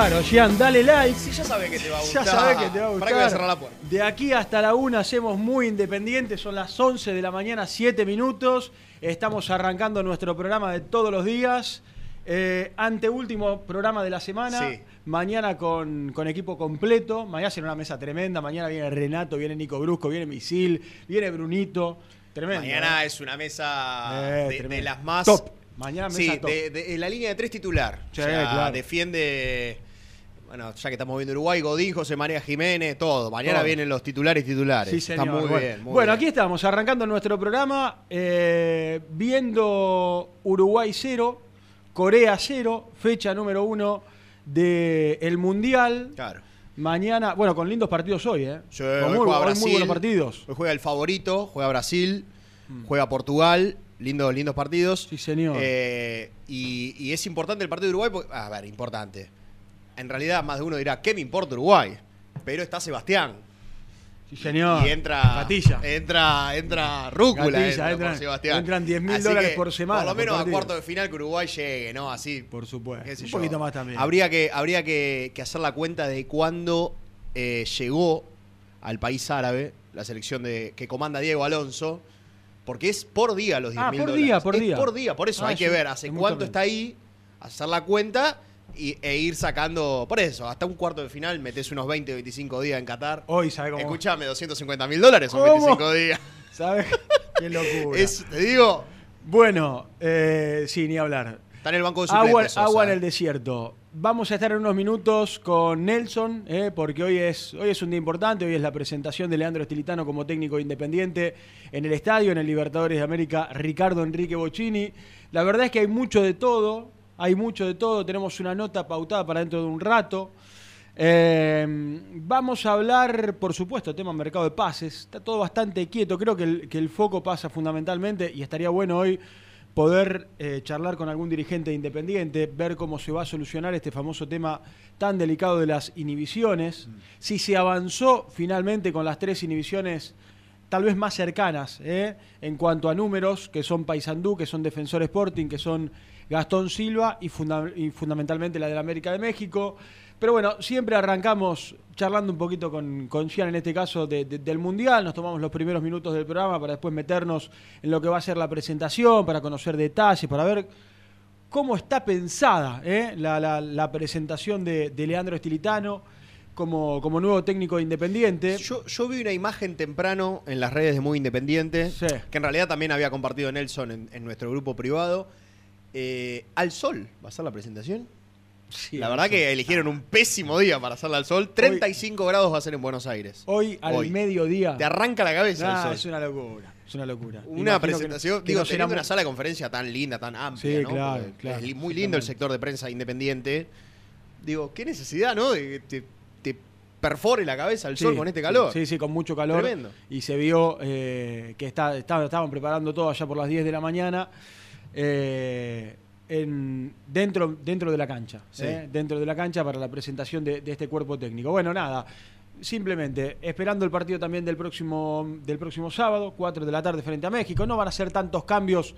Claro, Gian, dale like. Sí, ya sabes que te va a Ya gustar. sabés que te va a ¿Para qué voy a gustar. cerrar la puerta? De aquí hasta la una hacemos muy independientes, son las 11 de la mañana, 7 minutos. Estamos arrancando nuestro programa de todos los días. Eh, anteúltimo programa de la semana. Sí. Mañana con, con equipo completo. Mañana será una mesa tremenda. Mañana viene Renato, viene Nico Brusco, viene Misil, viene Brunito. Tremendo. Mañana ¿eh? es una mesa Eh, de, las más. Top. Mañana mesa Sí, top. de, la línea de tres titular. Sí, O sea, claro. defiende. Bueno, ya que estamos viendo Uruguay, Godín, José María Jiménez, todo. Mañana Todo. vienen los titulares titulares. Sí, señor. Está muy bueno, bien. muy Bueno, bien. aquí estamos, arrancando nuestro programa, eh, viendo Uruguay 0, Corea 0, fecha número 1 del Mundial. Claro. Mañana, bueno, con lindos partidos hoy, ¿eh? Sí, Con hoy muy, juega Brasil. muy buenos partidos. Hoy juega el favorito, juega Brasil, juega Portugal. Lindos, lindos partidos. Sí, señor. Eh, y, y es importante el partido de Uruguay. Porque, a ver, importante. En realidad, más de uno dirá, ¿qué me importa Uruguay? Pero está Sebastián. Sí, señor. Y entra. Gatilla. Entra, entra Rúcula. Gatilla, entra por entran- Sebastián. entran 10.000 Así dólares por semana, Por lo por menos a cuarto de final que Uruguay llegue, ¿no? Así. Por supuesto. Un yo. poquito más también. Habría que, habría que, que hacer la cuenta de cuándo eh, llegó al país árabe la selección de que comanda Diego Alonso. Porque es por día los 10 Ah, mil por dólares. día, por Es día. por día, por eso Ah, hay que ver hace cuánto está ahí, hacer la cuenta y, e ir sacando. Por eso, hasta un cuarto de final metes unos 20, 25 días en Qatar. Hoy, ¿sabes cómo? Escúchame, 250 mil dólares son ¿Cómo? 25 días. ¿Sabes? Qué locura. Es, te digo, Bueno, eh, sí, ni hablar. está en el banco de Agua. Sosa, agua en eh. el desierto. Vamos a estar en unos minutos con Nelson, eh, porque hoy es, hoy es un día importante, hoy es la presentación de Leandro Estilitano como técnico independiente en el estadio, en el Libertadores de América, Ricardo Enrique Bocini. La verdad es que hay mucho de todo, hay mucho de todo, tenemos una nota pautada para dentro de un rato. Eh, vamos a hablar, por supuesto, tema mercado de pases. Está todo bastante quieto. Creo que el, que el foco pasa fundamentalmente y estaría bueno hoy poder eh, charlar con algún dirigente independiente, ver cómo se va a solucionar este famoso tema tan delicado de las inhibiciones. Si se avanzó finalmente con las tres inhibiciones tal vez más cercanas ¿eh? en cuanto a números, que son Paysandú, que son Defensor Sporting, que son Gastón Silva y, funda- y fundamentalmente la del América de México. Pero bueno, siempre arrancamos charlando un poquito con, con Gian, en este caso de- de- del Mundial. Nos tomamos los primeros minutos del programa para después meternos en lo que va a ser la presentación, para conocer detalles, para ver cómo está pensada ¿eh? la, la- la presentación de, de Leandro Estilitano como, como nuevo técnico de independiente. Yo, yo vi una imagen temprano en las redes de Muy Independiente, Sí. que en realidad también había compartido Nelson en, en nuestro grupo privado. Eh, al sol, ¿va a ser la presentación? Sí, la verdad que eligieron un pésimo día para hacerla al sol. 35 grados va a ser en Buenos Aires. Hoy al Hoy. mediodía. Te arranca la cabeza Nah, el sol. es una locura. Es una locura. Una Imagino que- presentación, que digo, nos teniendo una sala de conferencia tan linda, tan amplia, Sí, ¿no? claro, claro, es muy lindo el sector de prensa independiente. Digo, qué necesidad, ¿no? De que te, te perfore la cabeza el sol Sí, con este calor. Sí, sí, con mucho calor. Tremendo. Y se vio eh, que está, está- estaban preparando todo allá por las 10 de la mañana. Eh, en- dentro, dentro de la cancha. Sí. eh, dentro de la cancha para la presentación de, de este cuerpo técnico. Bueno, nada. Simplemente esperando el partido también del próximo, del próximo sábado, 4 de la tarde frente a México. No van a ser tantos cambios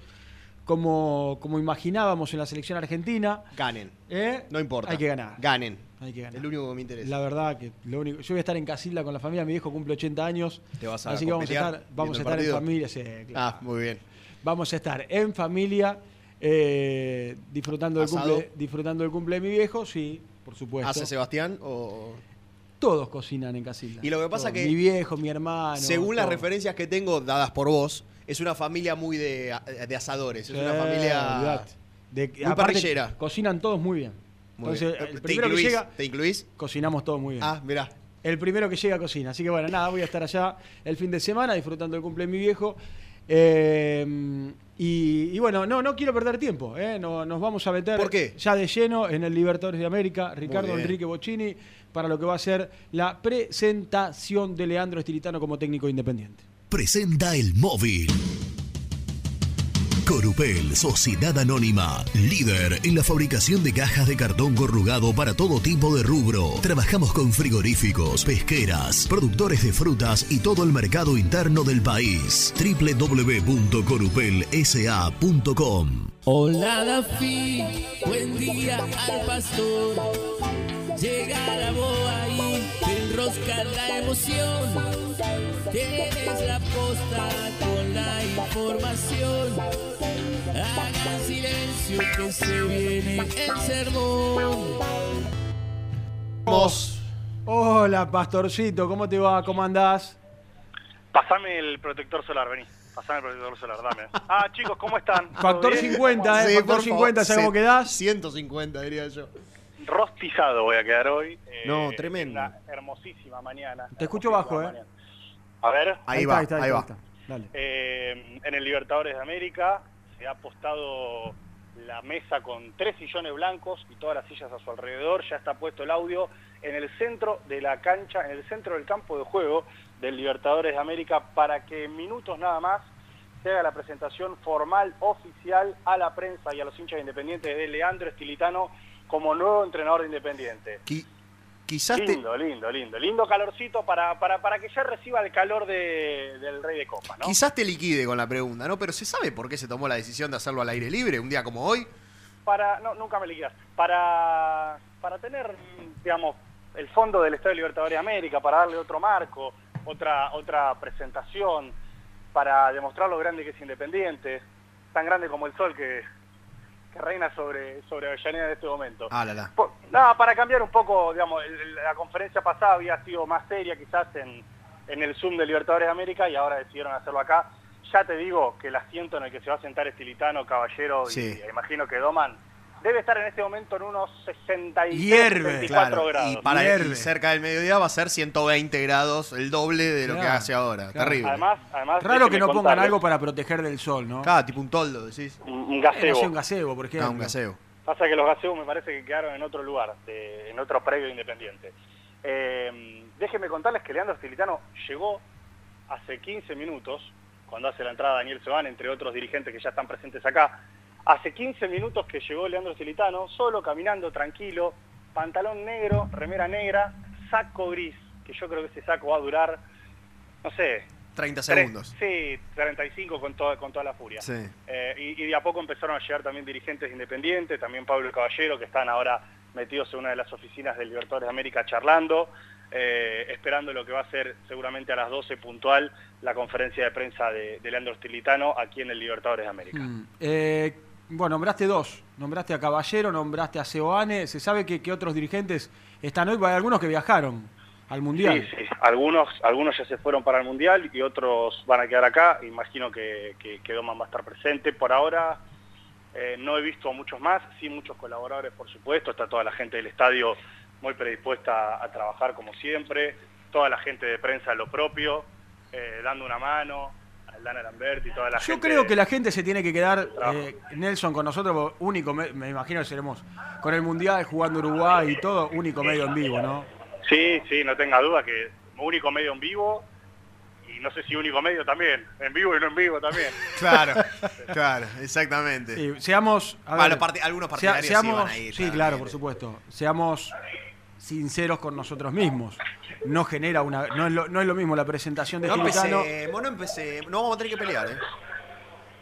como, como imaginábamos en la selección argentina. Ganen. ¿eh? No importa. Hay que ganar. Ganen. Hay que ganar. Es lo único que me interesa. La verdad que lo único, yo voy a estar en Casilda con la familia, mi viejo cumple 80 años. ¿Te vas a así que vamos a estar, vamos a estar en familia, sí, claro. Ah, muy bien. Vamos a estar en familia eh, disfrutando del cumple, disfrutando del cumple de mi viejo, sí, por supuesto. ¿Hace Sebastián o...? Todos cocinan en Casilda. Y lo que pasa Todos. que- mi viejo, mi hermano. Según las todos. referencias que tengo dadas por vos, es una familia muy de, de asadores. Es una familia... olvidate. De- muy aparte, parrillera. Cocinan todos muy bien. Muy Entonces, bien. el ¿Te primero que incluís? llega, ¿Te incluís? cocinamos todos muy bien. Ah, mirá. El primero que llega cocina. Así que bueno, nada, voy a estar allá el fin de semana disfrutando del cumple de mi viejo. Eh, y, y bueno, no, no quiero perder tiempo. ¿eh? No- nos vamos a meter ¿Por qué? ya de lleno en el Libertadores de América. Ricardo. Enrique Bocini para lo que va a ser la presentación de Leandro Estilitano como técnico independiente. Presenta el móvil. Corupel, Sociedad Anónima, líder en la fabricación de cajas de cartón corrugado para todo tipo de rubro. Trabajamos con frigoríficos, pesqueras, productores de frutas y todo el mercado interno del país. www.corupelsa.com Hola Dafi, buen día al pastor. Llega la boa te enrosca la emoción. Tienes la posta con la información. Hagan silencio que se viene el sermón. Vamos. Hola, Pastorcito, ¿cómo te va? ¿Cómo andás? Pasame el protector solar, vení. Pasame el protector solar, dame. Ah, chicos, ¿cómo están? ¿Todo Factor bien? 50, ¿eh? Sí, Factor por 50, favor. ¿sabes cómo quedás? 150, diría yo. Rostizado voy a quedar hoy. eh, No, tremendo. Una hermosísima mañana. Te escucho bajo, ¿eh? mañana. A ver, Ahí va, ahí va. Dale. eh, en el Libertadores de América se ha apostado la mesa con tres sillones blancos y todas las sillas a su alrededor. Ya está puesto el audio en el centro de la cancha, en el centro del campo de juego del Libertadores de América para que en minutos nada más se haga la presentación formal, oficial a la prensa y a los hinchas independientes de Leandro Estilitano como nuevo entrenador de Independiente. Qui- quizás te, Lindo, lindo, lindo. Lindo calorcito para, para, para que ya reciba el calor de- del Rey de Copas, ¿no? quizás te liquide con la pregunta, ¿no? Pero ¿se sabe por qué se tomó la decisión de hacerlo al aire libre un día como hoy? para no nunca me liquidas para para tener digamos el fondo del Estadio Libertadores de América para darle otro marco otra otra presentación para demostrar lo grande que es Independiente tan grande como el sol que, que reina sobre sobre Avellaneda en este momento Ah, la, la. Nada para cambiar un poco digamos la conferencia pasada había sido más seria quizás en en el Zoom de Libertadores de América y ahora decidieron hacerlo acá ya te digo que el asiento en el que se va a sentar Estilitano, Caballero Sí. y imagino que Doman debe estar en este momento en unos 63, Hierve, 64 Claro, grados. y, para Hierve. y cerca del mediodía va a ser 120 grados, el doble de lo que Claro, hace ahora. claro. Terrible. Además, además Raro que no pongan algo para proteger del sol, ¿no? Cada tipo un toldo, decís. un, un Eh, no gasebo. sé, un gazebo, por ejemplo. Cada un gaseo. Pasa que los gaseos me parece que quedaron en otro lugar, de- en otro predio independiente. Eh, déjenme contarles que Leandro Stilitano llegó hace 15 minutos, cuando hace la entrada Daniel Sebán, entre otros dirigentes que ya están presentes acá. Hace 15 minutos que llegó Leandro Stilitano, solo caminando tranquilo, pantalón negro, remera negra, saco gris, que yo creo que ese saco va a durar, no sé, 30 tres- segundos. sí, 35 con toda, con toda la furia. Sí. Eh, y, y de a poco empezaron a llegar también dirigentes independientes, también Pablo Caballero, que están ahora metidos en una de las oficinas del Libertadores de América charlando, eh, esperando lo que va a ser seguramente a las 12 puntual la conferencia de prensa de, de Leandro Stilitano aquí en el Libertadores de América. Mm, eh, bueno, nombraste dos. Nombraste a Caballero, nombraste a Seoane. ¿Se sabe que, que otros dirigentes están hoy? Hay algunos que viajaron al Mundial. Sí, sí. Algunos, algunos ya se fueron para el Mundial y otros van a quedar acá. Imagino que, que, que Doman va a estar presente. Por ahora eh, no he visto muchos más, sí muchos colaboradores, por supuesto. Está toda la gente del estadio muy predispuesta a, a trabajar como siempre. Toda la gente de prensa lo propio, eh, dando una mano. Aldana Lamberti y toda la Yo gente. creo que la gente se tiene que quedar, eh, Nelson, con nosotros, único, me, me imagino que seremos con el Mundial, jugando Uruguay y todo, único medio en vivo, ¿no? Sí, sí, no tenga duda que único medio en vivo y no sé si único medio también, en vivo y no en vivo también. Claro, claro, exactamente. Sí, seamos. a Bueno, ver, parti- algunos partidarios sí seamos, van a ir, Sí, claramente. claro, por supuesto. Seamos sinceros con nosotros mismos. No genera una. No es lo, no es lo mismo la presentación de No Gilitano. empecemos, no empecemos. No vamos a tener que pelear, ¿eh?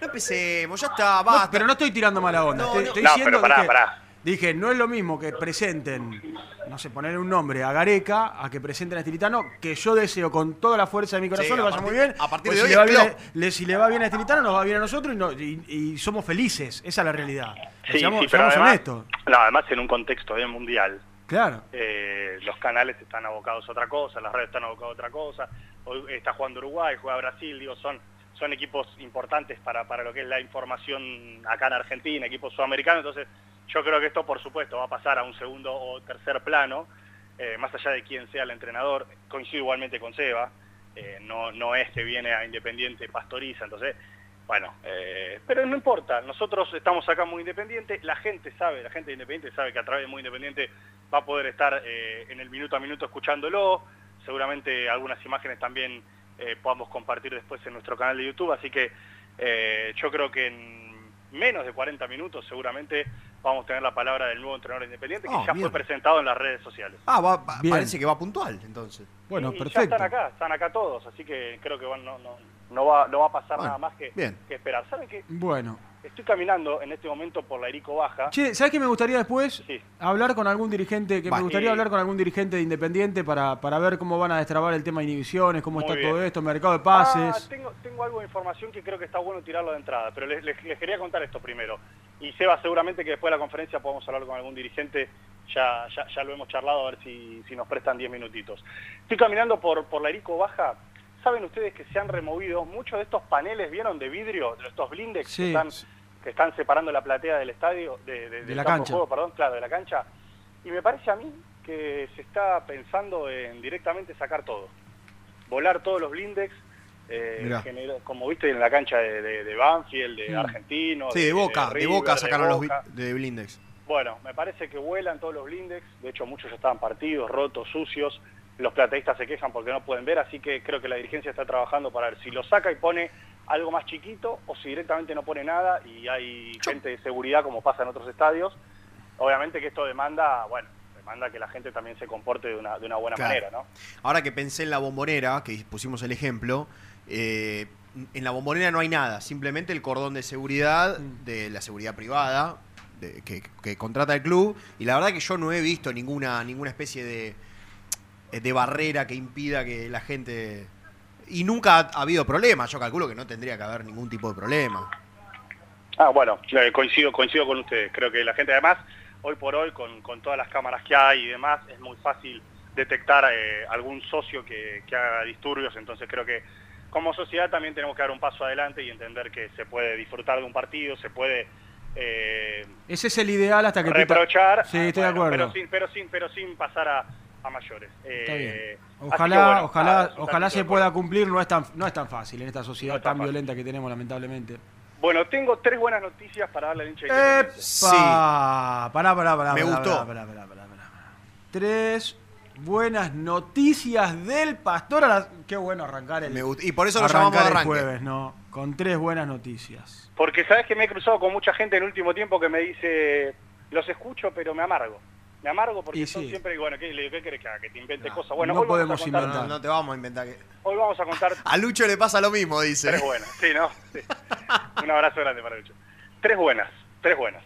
No empecemos, ya está, basta. No, pero no estoy tirando mala onda. No, estoy, no. estoy No, diciendo pero pará, dije, pará. dije, no es lo mismo que presenten, no sé, poner un nombre a Gareca, a que presenten a Estilitano, que yo deseo con toda la fuerza de mi corazón Sí, le vaya partir- muy bien. a partir pues de si hoy le va bien, le- si le va bien a Estilitano, nos va bien a nosotros y, no- y- y somos felices. Esa es la realidad. Sí, seamos sí, pero seamos además, honestos. no, además en un contexto de mundial, Claro. eh, los canales están abocados a otra cosa, las redes están abocadas a otra cosa. Hoy está jugando Uruguay, juega Brasil, digo, son son equipos importantes para, para lo que es la información acá en Argentina, equipos sudamericanos, entonces yo creo que esto por supuesto va a pasar a un segundo o tercer plano, eh, más allá de quién sea el entrenador, coincido igualmente con Seba, eh, no, no es que viene a Independiente pastoriza, entonces, bueno, eh, pero no importa, nosotros estamos acá muy independiente, la gente sabe, la gente de Independiente sabe que a través de Muy Independiente va a poder estar eh, en el minuto a minuto escuchándolo, seguramente algunas imágenes también eh, podamos compartir después en nuestro canal de YouTube, así que eh, yo creo que en menos de 40 minutos seguramente vamos a tener la palabra del nuevo entrenador independiente que Ah, ya bien. fue presentado en las redes sociales. Ah, va- parece que va puntual, entonces. Bueno, Y ya perfecto. están acá, están acá todos, así que creo que no, no, no, va, no va a pasar Bueno, nada más que, bien. que esperar. ¿Saben qué? Bueno. Estoy caminando en este momento por la Erico Baja. Che, ¿sabes qué me gustaría después? Sí. Hablar con algún dirigente, que Vale. me gustaría hablar con algún dirigente de Independiente para, para ver cómo van a destrabar el tema de inhibiciones, cómo Muy está bien. todo esto, mercado de Ah, pases. tengo, tengo algo de información que creo que está bueno tirarlo de entrada, pero les, les- les quería contar esto primero. Y Seba, seguramente que después de la conferencia podemos hablar con algún dirigente, ya, ya, ya lo hemos charlado, a ver si, si nos prestan 10 minutitos. Estoy caminando por, por la Erico Baja. ¿Saben ustedes que se han removido muchos de estos paneles, vieron, de vidrio, de estos blindex Sí. que, están, que están separando la platea del estadio, de, de- del la cancha. juego, perdón, claro, de la cancha? Y me parece a mí que se está pensando en directamente sacar todo volar todos los blindex, eh, generó- como viste en la cancha de, de, de Banfield, de Mm. Argentino. Sí, de Boca, de, River, Boca sacaron los de Blindex. Bueno, me parece que vuelan todos los blindex, de hecho muchos ya estaban partidos, rotos, sucios, los plateístas se quejan porque no pueden ver, así que creo que la dirigencia está trabajando para ver si lo saca y pone algo más chiquito o si directamente no pone nada y hay gente de seguridad como pasa en otros estadios. Obviamente que esto demanda, bueno, demanda que la gente también se comporte de una, de una buena Claro. manera, ¿no? Ahora que pensé en la bombonera, que pusimos el ejemplo, eh, en la bombonera no hay nada, simplemente el cordón de seguridad, Mm. de la seguridad privada, de- que, que contrata el club, y la verdad que yo no he visto ninguna, ninguna especie de, de barrera que impida que la gente... Y nunca ha, ha habido problemas, yo calculo que no tendría que haber ningún tipo de problema. Ah, bueno, eh, coincido, coincido con ustedes. Creo que la gente además, hoy por hoy, con, con todas las cámaras que hay y demás, es muy fácil detectar eh, algún socio que, que haga disturbios. Entonces creo que como sociedad también tenemos que dar un paso adelante y entender que se puede disfrutar de un partido, se puede eh, Ese es el ideal hasta que reprochar, Sí, ah, estoy de bueno, acuerdo. pero sin, pero sin, pero sin pasar a, a mayores. Está Eh, Ojalá, que bueno, ojalá, nada, ojalá se pueda cumplir, no es tan, no es tan fácil en esta sociedad No es tan fácil. violenta que tenemos lamentablemente. Bueno, tengo tres buenas noticias para darle al hincha de. Sí. ¡Epa! Pará, pará, pará. Me pará, gustó. pará, pará, pará, pará, pará. Tres buenas noticias del pastor. a las- Qué bueno arrancar el. Me gust- y por eso lo arrancar llamamos el arranque. jueves, ¿no? Con tres buenas noticias. Porque sabes que me he cruzado con mucha gente en el último tiempo que me dice, los escucho pero me amargo. Me amargo porque son sí. siempre, bueno, ¿qué, le digo, ¿qué querés que haga? Que te invente No, cosas. Bueno, no hoy, podemos contar, inventar. no te vamos a inventar que... hoy vamos a contar A Lucho le pasa lo mismo, dice. tres buenas. Sí, ¿no? Sí. Un abrazo grande para Lucho. Tres buenas, tres buenas.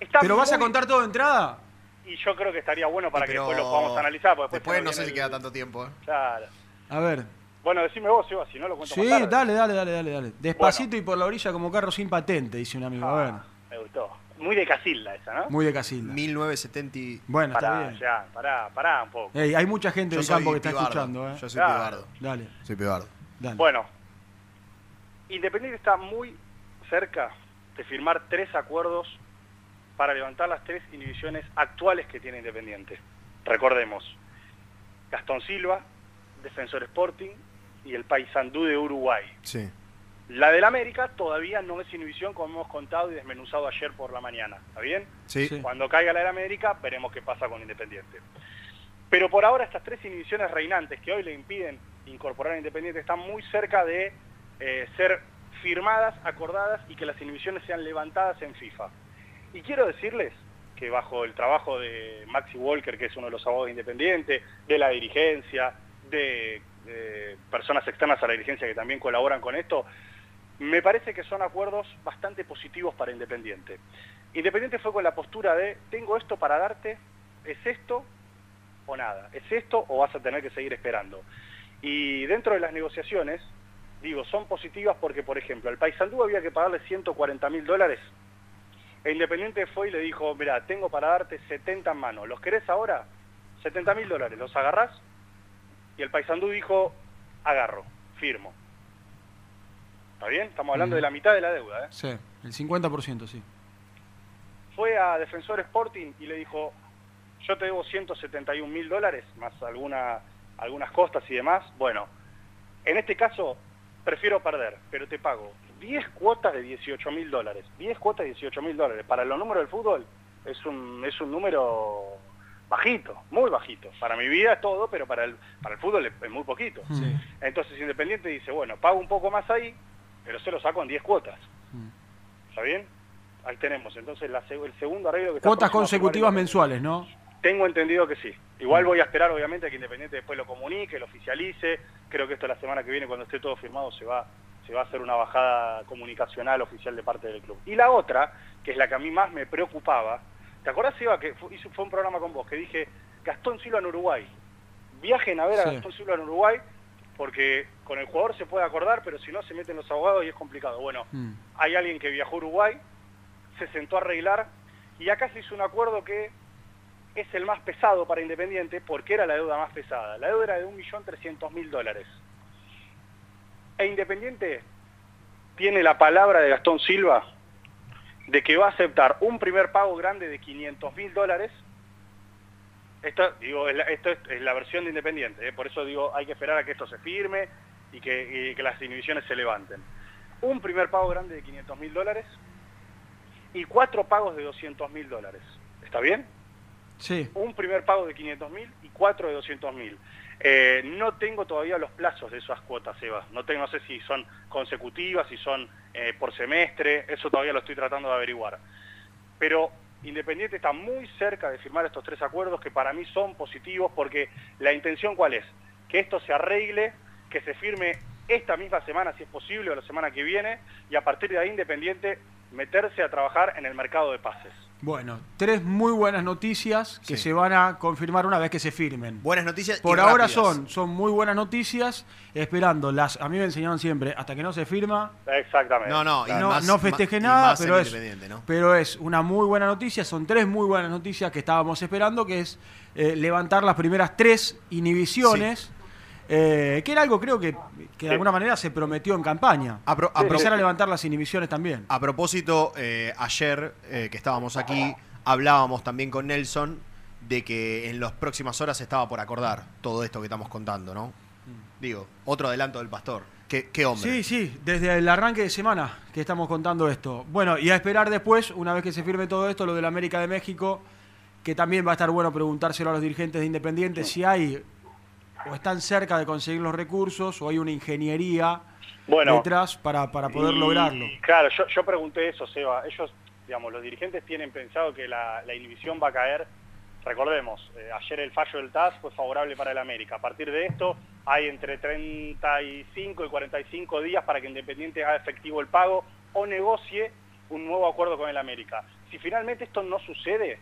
Está ¿Pero vas a contar todo de entrada? y yo creo que estaría bueno para Sí, que después lo podamos analizar. Después se no sé si queda tanto tiempo. ¿eh? Claro. A ver. Bueno, decime vos, Seba, si no lo cuento Sí, más tarde. dale, dale, dale, dale, dale. Despacito y por la orilla como carro sin patente, dice un amigo. A ver. Ah, me gustó. Muy de Casilda esa, ¿no? Muy de Casilda. 1970. y- Bueno, está bien. ya, pará, pará un poco. Ey, hay mucha gente Yo del soy campo que está pibardo. escuchando, ¿eh? Yo soy Claro. pibardo. Dale, Soy pibardo. dale. Bueno, Independiente está muy cerca de firmar tres acuerdos para levantar las tres inhibiciones actuales que tiene Independiente. Recordemos, Gastón Silva, Defensor Sporting y el Paysandú de Uruguay. Sí. La del América todavía no es inhibición como hemos contado y desmenuzado ayer por la mañana. ¿Está bien? Sí. Cuando caiga la del América, veremos qué pasa con Independiente. Pero por ahora estas tres inhibiciones reinantes que hoy le impiden incorporar a Independiente están muy cerca de eh, ser firmadas, acordadas y que las inhibiciones sean levantadas en FIFA. Y quiero decirles que bajo el trabajo de Maxi Walker, que es uno de los abogados de Independiente, de la dirigencia, de, de personas externas a la dirigencia que también colaboran con esto, me parece que son acuerdos bastante positivos para Independiente. Independiente fue con la postura de, tengo esto para darte, es esto o nada, es esto o vas a tener que seguir esperando. Y dentro de las negociaciones, digo, son positivas porque, por ejemplo, al Paysandú había que pagarle 140 mil dólares. E Independiente fue y le dijo, mira, tengo para darte 70 en mano, ¿los querés ahora? 70 mil dólares, ¿los agarrás? Y el Paysandú dijo, agarro, firmo. ¿Está bien? Estamos hablando de la mitad de la deuda, ¿eh? Sí, el 50%, sí. fue a Defensor Sporting y le dijo, yo te debo 171 mil dólares, más alguna, algunas costas y demás. Bueno, en este caso prefiero perder, pero te pago 10 cuotas de 18 mil dólares. 10 cuotas de 18 mil dólares. Para los números del fútbol es un, es un número bajito, muy bajito. Para mi vida es todo, pero para el, para el fútbol es, es muy poquito. Sí. Entonces Independiente dice, bueno, pago un poco más ahí, pero se lo saco en 10 cuotas. Mm. ¿Está bien? Ahí tenemos. Entonces la el segundo arreglo que está Cuotas consecutivas mensuales, ¿no? tengo entendido que sí. Igual voy a esperar, obviamente, a que Independiente después lo comunique, lo oficialice. Creo que esto la semana que viene, cuando esté todo firmado, se va, se va a hacer una bajada comunicacional oficial de parte del club. Y la otra, que es la que a mí más me preocupaba, ¿te acordás, Eva, que fue, hizo- fue un programa con vos, que dije, Gastón Silva en Uruguay. Viajen a ver a. Gastón Silva en Uruguay, porque con el jugador se puede acordar, pero si no se meten los abogados y es complicado. Bueno, Mm. hay alguien que viajó a Uruguay, se sentó a arreglar y acá se hizo un acuerdo que es el más pesado para Independiente porque era la deuda más pesada. La deuda era de 1.300.000 dólares. E Independiente tiene la palabra de Gastón Silva de que va a aceptar un primer pago grande de 500.000 dólares. Esto, digo, es la, esto es, es la versión de Independiente, ¿eh? por eso digo, hay que esperar a que esto se firme y que, y que las inhibiciones se levanten. Un primer pago grande de 500.000 dólares y cuatro pagos de 200.000 dólares. ¿Está bien? Sí. un primer pago de 500 mil y cuatro de 200 mil. Eh, no tengo todavía los plazos de esas cuotas, Eva. No, tengo, no sé si son consecutivas, si son eh, por semestre, eso todavía lo estoy tratando de averiguar. Pero Independiente está muy cerca de firmar estos tres acuerdos que para mí son positivos porque la intención cuál es? Que esto se arregle, que se firme esta misma semana, si es posible, o la semana que viene, y a partir de ahí Independiente meterse a trabajar en el mercado de pases. Bueno, tres muy buenas noticias que Sí. se van a confirmar una vez que se firmen. Buenas noticias. y Por ahora rápidas. son, son muy buenas noticias, esperando las, a mí me enseñaron siempre, hasta que no se firma, Exactamente. No, no, y no, más- no festeje nada, pero es, ¿no? pero es una muy buena noticia, son tres muy buenas noticias que estábamos esperando, que es eh, levantar las primeras tres inhibiciones, eh, que era algo creo que, que de alguna manera se prometió en campaña. A pro- a Empezar a levantar las inhibiciones también. A propósito, eh, ayer eh, que estábamos aquí, hablábamos también con Nelson de que en las próximas horas estaba por acordar todo esto que estamos contando, ¿no? Digo, otro adelanto del pastor. ¿Qué, qué hombre? Sí, sí, desde el arranque de semana que estamos contando esto. Bueno, y a esperar después, una vez que se firme todo esto, lo de la América de México, que también va a estar bueno preguntárselo a los dirigentes de Independiente si hay o están cerca de conseguir los recursos o hay una ingeniería Bueno. detrás para, para poder Y, lograrlo. Claro, yo, yo pregunté eso, Seba. Ellos, digamos, los dirigentes tienen pensado que la, la inhibición va a caer. Recordemos, eh, ayer el fallo del TAS fue favorable para el América. A partir de esto hay entre 35 y 45 días para que Independiente haga efectivo el pago o negocie un nuevo acuerdo con el América. Si finalmente esto no sucede,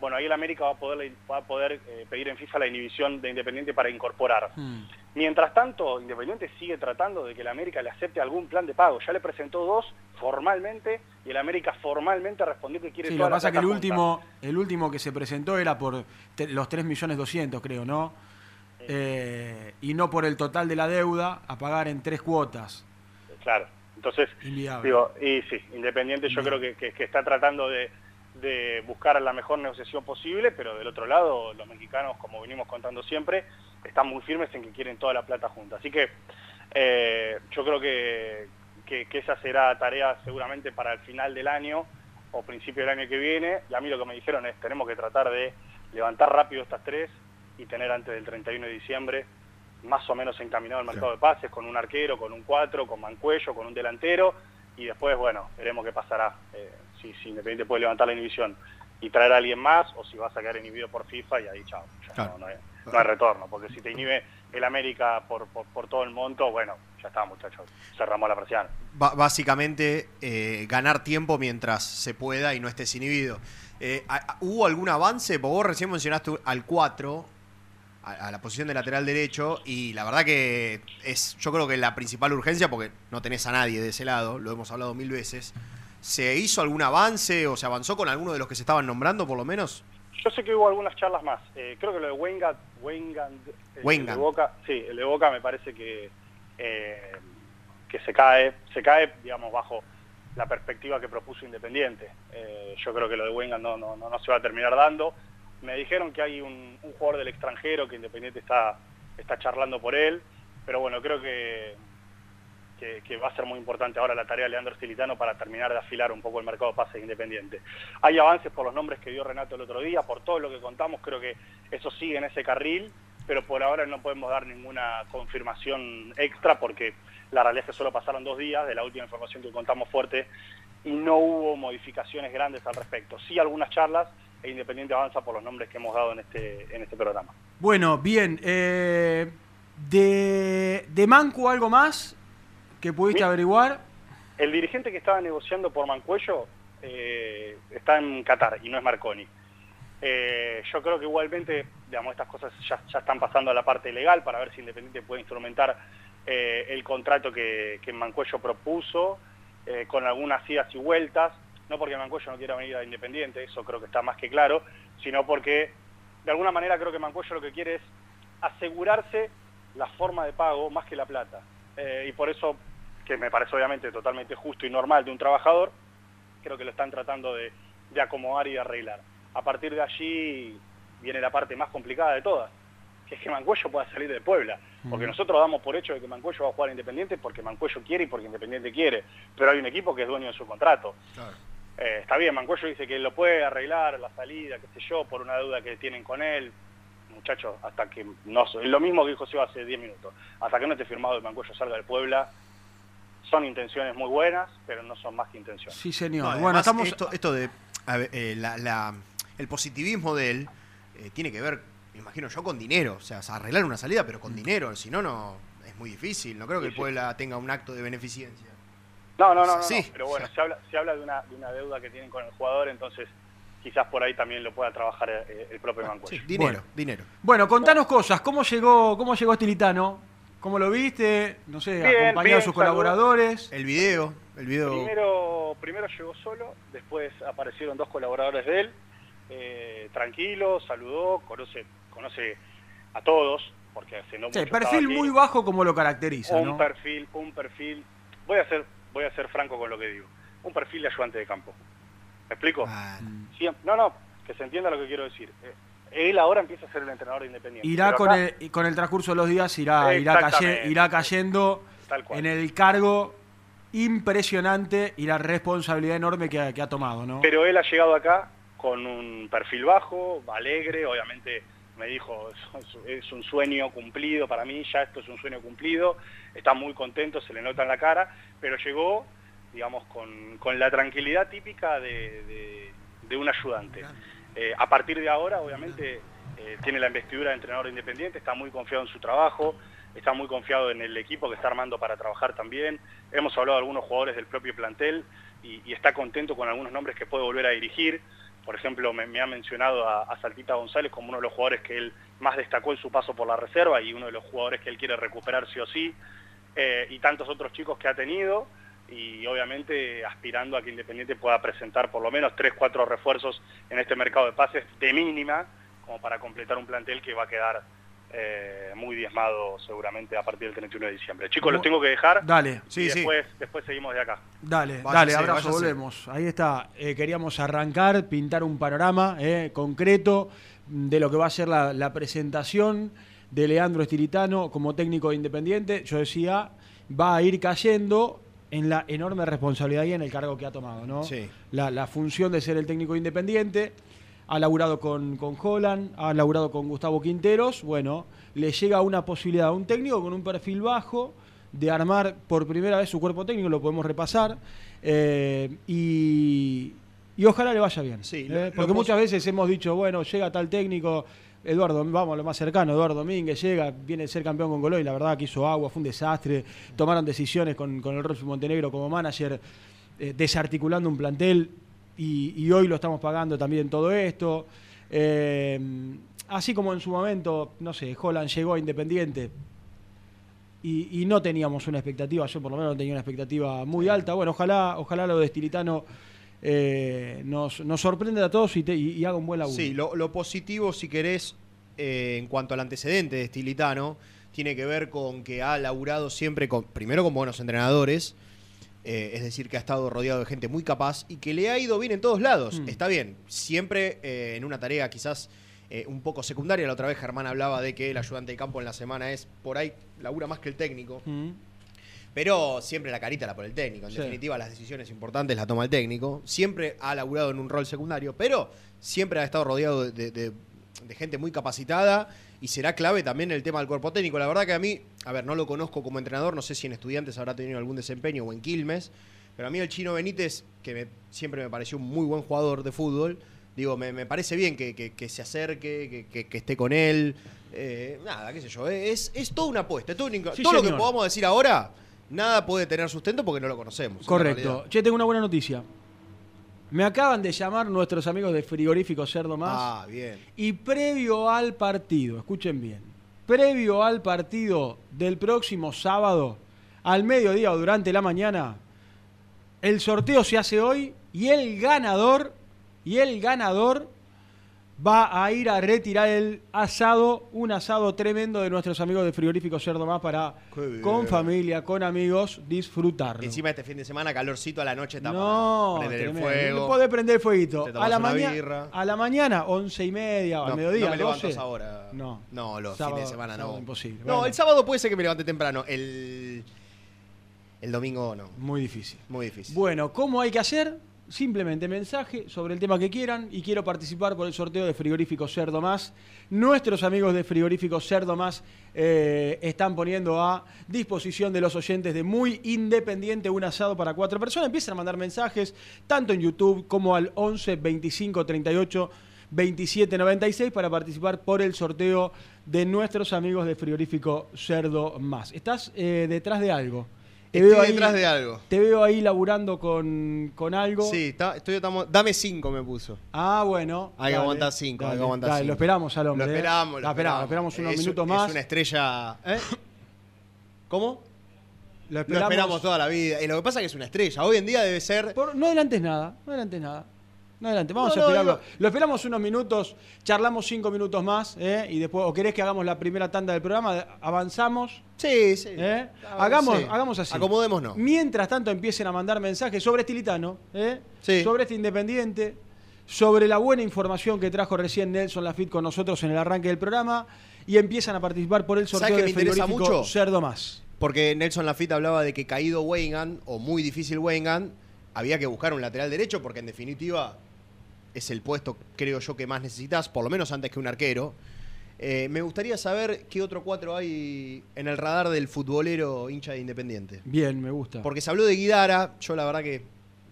bueno, ahí el América va a poder, va a poder eh, pedir en FIFA la inhibición de Independiente para incorporar. Mm. Mientras tanto, Independiente sigue tratando de que el América le acepte algún plan de pago. Ya le presentó dos formalmente y el América formalmente respondió que quiere Sí, lo toda que la pasa es que el junta. último, el último que se presentó era por te- los 3 millones 200, creo, ¿no? Eh, y no por el total de la deuda a pagar en tres cuotas. Claro, entonces, Inviable. digo, y sí, Independiente yo creo que, que- que está tratando de, de buscar la mejor negociación posible, pero del otro lado, los mexicanos, como venimos contando siempre, están muy firmes en que quieren toda la plata junta. Así que eh, yo creo que, que- que esa será tarea seguramente para el final del año o principio del año que viene, y a mí lo que me dijeron es, tenemos que tratar de levantar rápido estas tres y tener antes del 31 de diciembre más o menos encaminado el mercado de pases, con un arquero, con un cuatro, con Mancuello, con un delantero, y después, bueno, veremos qué pasará, eh, si, si Independiente puede levantar la inhibición y traer a alguien más, o si vas a quedar inhibido por FIFA, y ahí chao, ya Claro. no, no hay, no hay retorno, porque si te inhibe el América por, por, por todo el monto, bueno, ya está muchachos, cerramos la persiana. Ba- básicamente eh, ganar tiempo mientras se pueda y no estés inhibido. Eh, ¿Hubo algún avance? Porque vos recién mencionaste al 4, a, a la posición de lateral derecho, y la verdad que es, yo creo que la principal urgencia, porque no tenés a nadie de ese lado, lo hemos hablado mil veces. ¿Se hizo algún avance o se avanzó con alguno de los que se estaban nombrando, por lo menos? Yo sé que hubo algunas charlas más. Eh, creo que lo de Weingart, Weingart, el Weingart. de Boca, sí, el de Boca me parece que eh, que se cae, se cae, digamos, bajo la perspectiva que propuso Independiente. Eh, yo creo que lo de Weingart no, no, no, no se va a terminar dando. Me dijeron que hay un, un jugador del extranjero que Independiente está, está charlando por él, pero bueno, creo que, que, va a ser muy importante ahora la tarea de Leandro Stilitano para terminar de afilar un poco el mercado de pases independiente. Hay avances por los nombres que dio Renato el otro día, por todo lo que contamos, creo que eso sigue en ese carril, pero por ahora no podemos dar ninguna confirmación extra porque la realidad es que solo pasaron dos días de la última información que contamos fuerte y no hubo modificaciones grandes al respecto. Sí algunas charlas e Independiente avanza por los nombres que hemos dado en este, en este programa. Bueno, bien. eh, de, de Manco, ¿algo más que pudiste Mi- averiguar? El dirigente que estaba negociando por Mancuello eh, está en Qatar y no es Marconi. Eh, yo creo que igualmente, digamos, estas cosas ya, ya están pasando a la parte legal para ver si Independiente puede instrumentar eh, el contrato que, que Mancuello propuso, con algunas idas y vueltas, no porque Mancuello no quiera venir a Independiente, eso creo que está más que claro, sino porque de alguna manera creo que Mancuello lo que quiere es asegurarse la forma de pago más que la plata. Eh, y por eso, que me parece obviamente totalmente justo y normal de un trabajador, creo que lo están tratando de, de acomodar y de arreglar. A partir de allí viene la parte más complicada de todas, que es que Mancuello pueda salir de Puebla. Porque nosotros damos por hecho de que Mancuello va a jugar a Independiente porque Mancuello quiere y porque Independiente quiere. Pero hay un equipo que es dueño de su contrato. Eh, está bien, Mancuello dice que lo puede arreglar, la salida, qué sé yo, por una deuda que tienen con él. Muchachos, hasta que no es lo mismo que dijo Seba hace 10 minutos. Hasta que no esté firmado el Mancuello salga del Puebla, son intenciones muy buenas, pero no son más que intenciones. Sí, señor. No, bueno, estamos. esto, esto de a ver, eh, la- la- el positivismo de él eh, tiene que ver, me imagino yo, con dinero. O sea, arreglar una salida, pero con dinero. Si no, no es muy difícil. No creo que el. Puebla tenga un acto de beneficencia. No, no, no, no, Sí. no, pero bueno, se habla, se habla de, una, de una deuda que tienen con el jugador, entonces quizás por ahí también lo pueda trabajar eh, el propio Sí, Mancuello. dinero, Bueno. dinero. Bueno, contanos cosas. ¿Cómo llegó, cómo llegó Estilitano? ¿Cómo lo viste? No sé, Bien, acompañado bien, de sus colaboradores. El video, el video. Primero, primero llegó solo, después aparecieron dos colaboradores de él, eh, tranquilo, saludó, conoce, conoce a todos, porque hace no Sí, mucho perfil aquí. muy bajo como lo caracteriza, un ¿no? perfil, un perfil, voy a ser, voy a ser franco con lo que digo, un perfil de ayudante de campo. ¿Me explico? Ah, no, no, que se entienda lo que quiero decir. Eh, él ahora empieza a ser el entrenador de Independiente. Irá con el, con el transcurso de los días, irá, irá, cayendo Tal cual. en el cargo impresionante y la responsabilidad enorme que ha, que ha tomado, ¿no? Pero él ha llegado acá con un perfil bajo, alegre, obviamente me dijo, es, es un sueño cumplido para mí, ya esto es un sueño cumplido, está muy contento, se le nota en la cara, pero llegó, digamos, con, con la tranquilidad típica de, de- de un ayudante. Eh, a partir de ahora, obviamente, eh, tiene la investidura de entrenador independiente, está muy confiado en su trabajo, está muy confiado en el equipo que está armando para trabajar también. Hemos hablado de algunos jugadores del propio plantel y, está contento con algunos nombres que puede volver a dirigir. por ejemplo, me, ha mencionado a, a Saltita González como uno de los jugadores que él más destacó en su paso por la reserva y uno de los jugadores que él quiere recuperar sí o sí, eh, y tantos otros chicos que ha tenido, y obviamente aspirando a que Independiente pueda presentar por lo menos 3, 4 refuerzos en este mercado de pases de mínima, como para completar un plantel que va a quedar eh, muy diezmado seguramente a partir del 31 de diciembre. Chicos, los tengo que dejar. Dale. y Sí, sí. después, después seguimos de acá. Dale, Váyase, dale, abrazo, váyase. volvemos. Ahí está. Eh, queríamos arrancar, pintar un panorama eh, concreto de lo que va a ser la, la presentación de Leandro Estilitano como técnico de Independiente. Yo decía, va a ir cayendo en la enorme responsabilidad y en el cargo que ha tomado, ¿no? Sí. La, la función de ser el técnico de Independiente. Ha laburado con, con Holland, ha laburado con Gustavo Quinteros. Bueno, le llega una posibilidad a un técnico con un perfil bajo de armar por primera vez su cuerpo técnico, lo podemos repasar. eh, y, y ojalá le vaya bien. Sí, ¿eh? Porque muchas veces hemos dicho, bueno, llega tal técnico, Eduardo, vamos, lo más cercano, Eduardo Domínguez llega, viene a ser campeón con Goloy, la verdad que hizo agua, fue un desastre, tomaron decisiones con, con el Rolfi Montenegro como manager, eh, desarticulando un plantel y, y hoy lo estamos pagando también todo esto. Eh, así como en su momento, no sé, Holland llegó a Independiente y, y no teníamos una expectativa, yo por lo menos no tenía una expectativa muy alta. Bueno, ojalá, ojalá lo de Estilitano eh, nos, nos sorprenda a todos y, te- y- y haga un buen laburo. Sí, lo, lo positivo, si querés, eh, en cuanto al antecedente de Stilitano, tiene que ver con que ha laburado siempre, con, primero con buenos entrenadores, eh, es decir, que ha estado rodeado de gente muy capaz y que le ha ido bien en todos lados. Mm. Está bien, siempre en una tarea quizás un poco secundaria. La otra vez Germán hablaba de que el ayudante de campo en la semana es por ahí, labura más que el técnico. Mm. Pero siempre la carita la pone el técnico. En Sí. definitiva, las decisiones importantes las toma el técnico. Siempre ha laburado en un rol secundario, pero siempre ha estado rodeado de, de- de- de gente muy capacitada y será clave también el tema del cuerpo técnico. La verdad que a mí, a ver, no lo conozco como entrenador, no sé si en estudiantes habrá tenido algún desempeño o en Quilmes, pero a mí el chino Benítez, que me- siempre me pareció un muy buen jugador de fútbol, digo, me, me parece bien que, que- que se acerque, que, esté con él. Eh, nada, qué sé yo, es, es toda una apuesta. es todo, un inco- Sí, todo lo que podamos decir ahora, nada puede tener sustento porque no lo conocemos. Correcto. Che, tengo una buena noticia. Me acaban de llamar nuestros amigos de Frigorífico Cerdo Más. Ah, bien. Y previo al partido, escuchen bien, previo al partido del próximo sábado, al mediodía o durante la mañana, el sorteo se hace hoy y el ganador, y el ganador va a ir a retirar el asado, un asado tremendo de nuestros amigos de Frigorífico Cerdo Más para con familia, con amigos, disfrutarlo. Encima este fin de semana, calorcito a la noche, está No, para prender el tremendo. fuego. No podés prender el fueguito. A la, una maña- birra. a la mañana, once y media, o No, al mediodía, no me levanto 12. a esa hora. No. No, los Sábado- fines de semana no. imposible. No, Bueno. el sábado puede ser que me levante temprano. El, el domingo no. Muy difícil. Muy difícil. Bueno, ¿cómo hay que hacer? Simplemente mensaje sobre el tema que quieran y quiero participar por el sorteo de Frigorífico Cerdo Más. Nuestros amigos de Frigorífico Cerdo Más eh, están poniendo a disposición de los oyentes de Muy Independiente un asado para cuatro personas. Empiezan a mandar mensajes tanto en YouTube como al 11 25 38 27 96 para participar por el sorteo de nuestros amigos de Frigorífico Cerdo Más. ¿Estás eh, detrás de algo? Te Estoy veo ahí- detrás de algo. te veo ahí laburando con, con algo. Sí, está, estoy, dame cinco me puso. Ah, bueno. Hay que dale, aguantar cinco, hay que dale, aguantar dale, cinco. Lo esperamos al hombre. Lo ¿eh? esperamos, lo esperamos, lo esperamos unos Es- minutos es más. una estrella. ¿eh? ¿Cómo? Lo Lo esperamos. esperamos toda la vida. Y lo que pasa es que es una estrella. Hoy en día debe ser. Por- no adelantes nada, no adelantes nada. No adelante, vamos No, a esperarlo. no. Lo esperamos unos minutos, charlamos cinco minutos más, ¿eh? y después, o querés que hagamos la primera tanda del programa, avanzamos, Sí, sí. ¿eh? Ah, hagamos, sí. hagamos así. Acomodémonos. Mientras tanto empiecen a mandar mensajes sobre Estilitano, ¿eh? Sí. sobre este Independiente, sobre la buena información que trajo recién Nelson Lafitte con nosotros en el arranque del programa, y empiezan a participar por el sorteo ¿Sabes qué de frigorífico mucho? Cerdo Más. Porque Nelson Lafitte hablaba de que caído Weingand, o muy difícil Weingand, había que buscar un lateral derecho, porque en definitiva es el puesto, creo yo, que más necesitas, por lo menos antes que un arquero. Eh, me gustaría saber qué otro cuatro hay en el radar del futbolero hincha de Independiente. Bien, me gusta. Porque se habló de Guidara, yo la verdad que.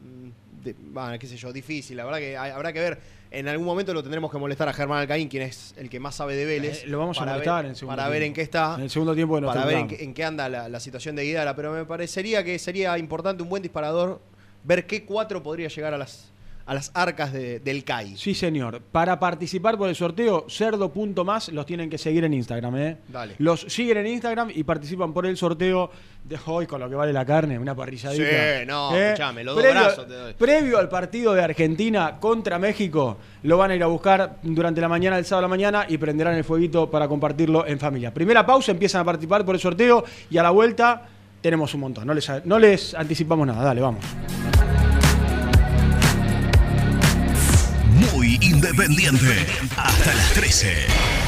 mm, de- bueno, qué sé yo, difícil. La verdad que hay- habrá que ver. En algún momento lo tendremos que molestar a Germán Alcaín, quien es el que más sabe de Vélez. Eh, lo vamos a molestar ver- en el segundo Para ver en qué está. En el segundo tiempo de para ver en programa. qué, en qué anda la, la situación de Guidara. Pero me parecería que sería importante un buen disparador ver qué cuatro podría llegar a las, a las arcas de- del CAI. Sí, señor. Para participar por el sorteo, cerdo.más los tienen que seguir en Instagram, ¿eh? Dale. Los siguen en Instagram y participan por el sorteo de hoy con lo que vale la carne, una parrilladita. Sí, no, escuchame, los dos previo, brazos te doy. Previo al partido de Argentina contra México, lo van a ir a buscar durante la mañana del sábado a la mañana y prenderán el fueguito para compartirlo en familia. Primera pausa, empiezan a participar por el sorteo y a la vuelta tenemos un montón. No les, no les anticipamos nada, dale, vamos. Independiente. Hasta las 13.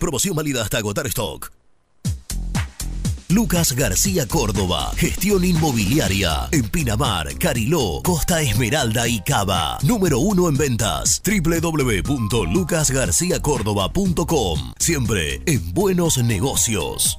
Promoción válida hasta agotar stock. Lucas García Córdoba, gestión inmobiliaria en Pinamar, Cariló, Costa Esmeralda y Cava. Número uno en ventas, www.lucasgarciacórdoba.com. Siempre en buenos negocios.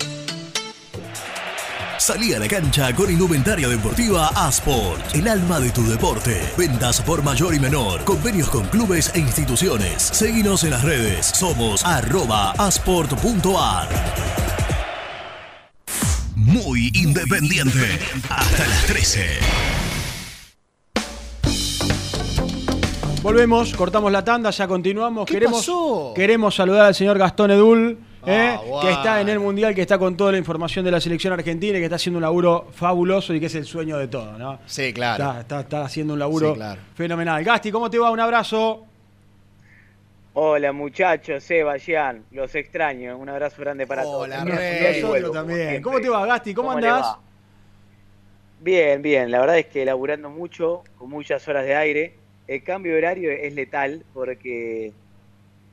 Salí a la cancha con indumentaria deportiva Asport, el alma de tu deporte. Ventas por mayor y menor, convenios con clubes e instituciones. Seguinos en las redes, somos arroba asport.ar. Muy independiente, hasta las 13. Volvemos, cortamos la tanda, ya continuamos. ¿Qué queremos, pasó? queremos saludar al señor Gastón Edul, ¿eh? Ah, que está en el Mundial, que está con toda la información de la selección argentina y que está haciendo un laburo fabuloso y que es el sueño de todo, ¿no? Sí, claro. Está, está- está haciendo un laburo Sí, claro. fenomenal. Gasti, ¿cómo te va? Un abrazo. Hola muchachos, Seba, Jean, los extraño, un abrazo grande para Hola, todos. Y Nosotros también. ¿Cómo te va, Gasti? ¿Cómo, le andás? Bien, bien, la verdad es que laburando mucho, con muchas horas de aire. El cambio de horario es letal porque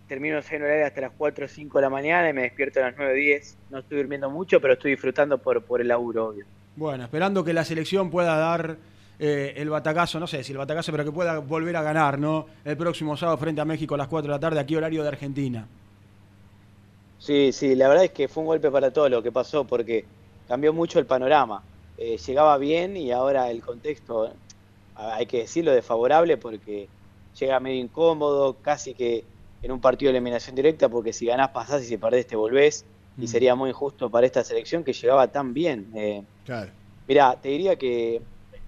termino en horario hasta las 4 o 5 de la mañana y me despierto a las 9 o 10. No estoy durmiendo mucho, pero estoy disfrutando por, por el laburo, obvio. Bueno, esperando que la selección pueda dar eh, el batacazo, no sé si el batacazo, pero que pueda volver a ganar, ¿no? El próximo sábado frente a México a las 4 de la tarde, aquí horario de Argentina. Sí, sí, la verdad es que fue un golpe para todo lo que pasó porque cambió mucho el panorama. Eh, llegaba bien y ahora el contexto, a- hay que decirlo, desfavorable porque llega medio incómodo, casi que en un partido de eliminación directa porque si ganás pasás y si perdés te volvés y Mm. sería muy injusto para esta selección que llegaba tan bien. Eh, Claro. Mirá, te diría que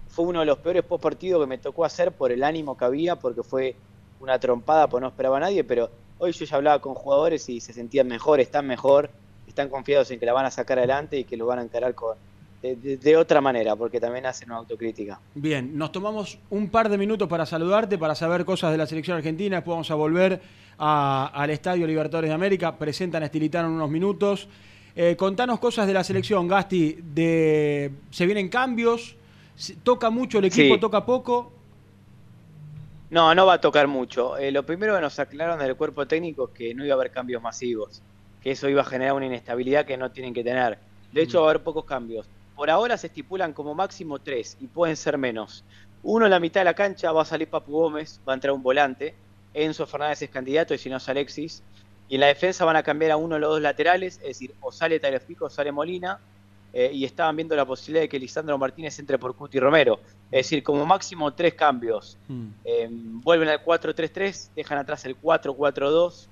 fue uno de los peores post partidos que me tocó hacer por el ánimo que había, porque fue una trompada, pues no esperaba a nadie, pero hoy yo ya hablaba con jugadores y se sentían mejor, están mejor, están confiados en que la van a sacar adelante y que lo van a encarar con, de, de- otra manera, porque también hacen una autocrítica. Bien, nos tomamos un par de minutos para saludarte, para saber cosas de la selección argentina. Después vamos a volver a- al Estadio Libertadores de América. Presentan a Estilitano en unos minutos. Eh, contanos cosas de la selección, Gasti. De, ¿Se vienen cambios? ¿Se- ¿Toca mucho el equipo? Sí. ¿Toca poco? No, no va a tocar mucho. Eh, lo primero que nos aclararon del cuerpo técnico es que no iba a haber cambios masivos, que eso iba a generar una inestabilidad que no tienen que tener. De hecho, va a haber pocos cambios. Por ahora se estipulan como máximo tres y pueden ser menos. Uno en la mitad de la cancha va a salir Papu Gómez, va a entrar un volante. Enzo Fernández es candidato y si no es Alexis. Y en la defensa van a cambiar a uno de los dos laterales, es decir, o sale Tagliafico o sale Molina. eh, y estaban viendo la posibilidad de que Lisandro Martínez entre por Cuti Romero. Es decir, como máximo tres cambios. Eh, vuelven al 4-3-3, dejan atrás el 4-4-2.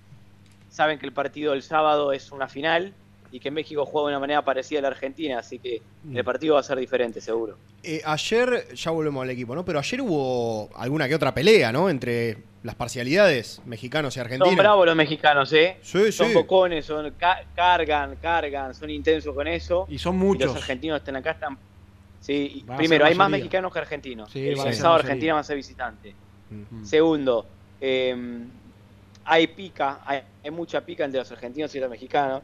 Saben que el partido del sábado es una final y que México juega de una manera parecida a la Argentina, así que el partido va a ser diferente, seguro. Eh, ayer, ya volvemos al equipo, ¿no? Pero ayer hubo alguna que otra pelea, ¿no? Entre las parcialidades mexicanos y argentinos. Son bravos los mexicanos, ¿eh? Sí, son sí. bocones, son ca- cargan, cargan, son intensos con eso. Y son Y muchos. los argentinos están acá, están... Sí, y primero, hay más mexicanos que argentinos. Sí, el sábado. Argentina va a ser visitante. Mm. Segundo, eh, hay pica, hay, hay mucha pica entre los argentinos y los mexicanos.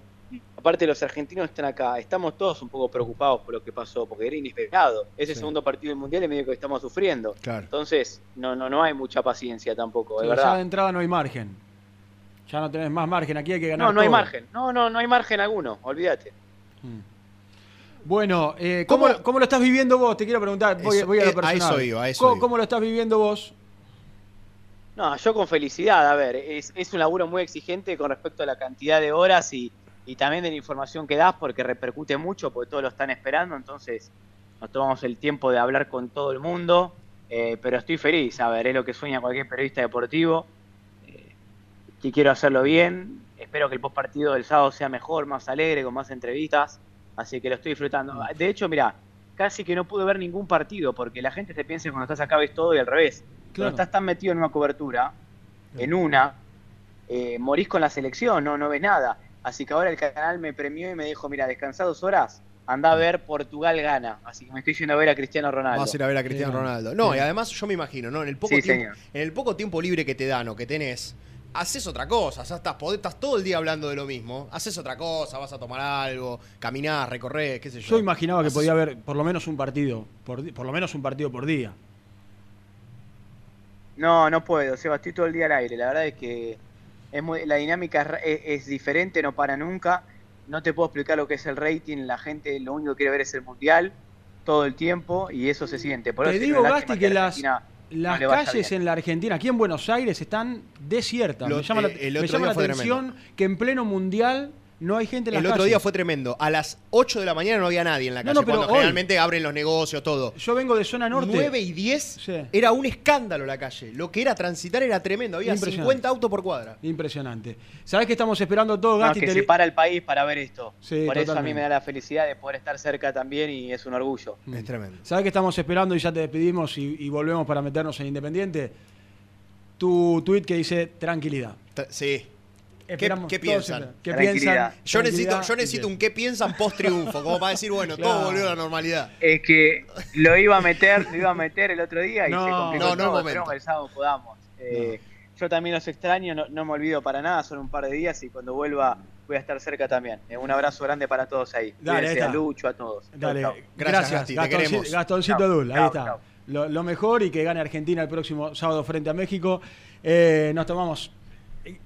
Aparte, los argentinos están acá. Estamos todos un poco preocupados por lo que pasó, porque era inesperado. Ese Sí. segundo partido del mundial es medio que estamos sufriendo. Claro. Entonces, no, no, no hay mucha paciencia tampoco, de Sí, ya de verdad. entrada no hay margen. Ya no tenés más margen. Aquí hay que ganar No, no hay margen. No, no, no hay margen alguno, olvídate. Bueno, eh, ¿cómo, cómo lo estás viviendo vos? Te quiero preguntar. Voy, Eso, voy a lo eh, a personal. eso iba, a eso ¿Cómo, iba. cómo lo estás viviendo vos? No, yo con felicidad, a ver, es, es un laburo muy exigente con respecto a la cantidad de horas y, y también de la información que das porque repercute mucho porque todos lo están esperando, entonces nos tomamos el tiempo de hablar con todo el mundo, eh, pero estoy feliz, a ver, es lo que sueña cualquier periodista deportivo, eh, que quiero hacerlo bien, espero que el post partido del sábado sea mejor, más alegre, con más entrevistas, así que lo estoy disfrutando. De hecho, mira, casi que no pude ver ningún partido porque la gente se piensa que cuando estás acá ves todo y al revés. Claro. Cuando estás tan metido en una cobertura, en una, eh, morís con la selección, no, no ves nada. Así que ahora el canal me premió y me dijo, mira, descansa dos horas, anda a ver Portugal gana. Así que me estoy yendo a ver a Cristiano Ronaldo. Vas a ir a ver a Cristiano Sí. Ronaldo. No, Sí. y además yo me imagino, ¿no? En el poco, Sí, tiempo, señor. en el poco tiempo libre que te dan o que tenés, haces otra cosa. Ya estás, podés- estás todo el día hablando de lo mismo. Haces otra cosa, vas a tomar algo, caminás, recorrés, qué sé yo. Yo imaginaba que Haces- podía haber por lo menos un partido, por, por lo menos un partido por día. No, no puedo, Seba, estoy todo el día al aire. La verdad es que es muy- la dinámica es, ra- es- es diferente, no para nunca. No te puedo explicar lo que es el rating, la gente lo único que quiere ver es el mundial todo el tiempo y eso se siente. Por Te digo, Gasti, que las, no las calles en la Argentina, aquí en Buenos Aires, están desiertas. Lo- me llama la, eh, el me otro llama día la fue atención que en pleno mundial no hay gente en las El otro calles. día fue tremendo. A las 8 de la mañana no había nadie en la No, calle. no, pero cuando hoy- generalmente abren los negocios, todo. Yo vengo de zona norte. 9 y 10 era un escándalo la calle. Lo que era transitar era tremendo. Había Impresionante. 50 autos por cuadra. Impresionante. ¿Sabés que estamos esperando todo, No, Gasti? que Te- se para el país para ver esto. Sí, Por eso a mí totalmente. me da la felicidad de poder estar cerca también y es un orgullo. Es tremendo. ¿Sabés que estamos esperando y ya te despedimos y, y volvemos para meternos en Independiente? Tu tweet que dice tranquilidad. Tra- Sí. Esperamos qué piensan? Yo necesito, yo necesito un qué piensan post triunfo, como para decir, bueno, todo volvió a la normalidad. Es que lo iba a meter, lo iba a meter el otro día y No, se complicó no, no que el sábado podamos. Eh, Yo también los extraño, no, no me olvido para nada, son un par de días y cuando vuelva voy a estar cerca también. Eh, un abrazo grande para todos ahí. Dale, a Lucho, a todos. Dale, chau. gracias, Gasti, te queremos. Gastoncito Chau, Dul, ahí chau, está. chau. Lo, lo mejor y que gane Argentina el próximo sábado frente a México. Eh, nos tomamos.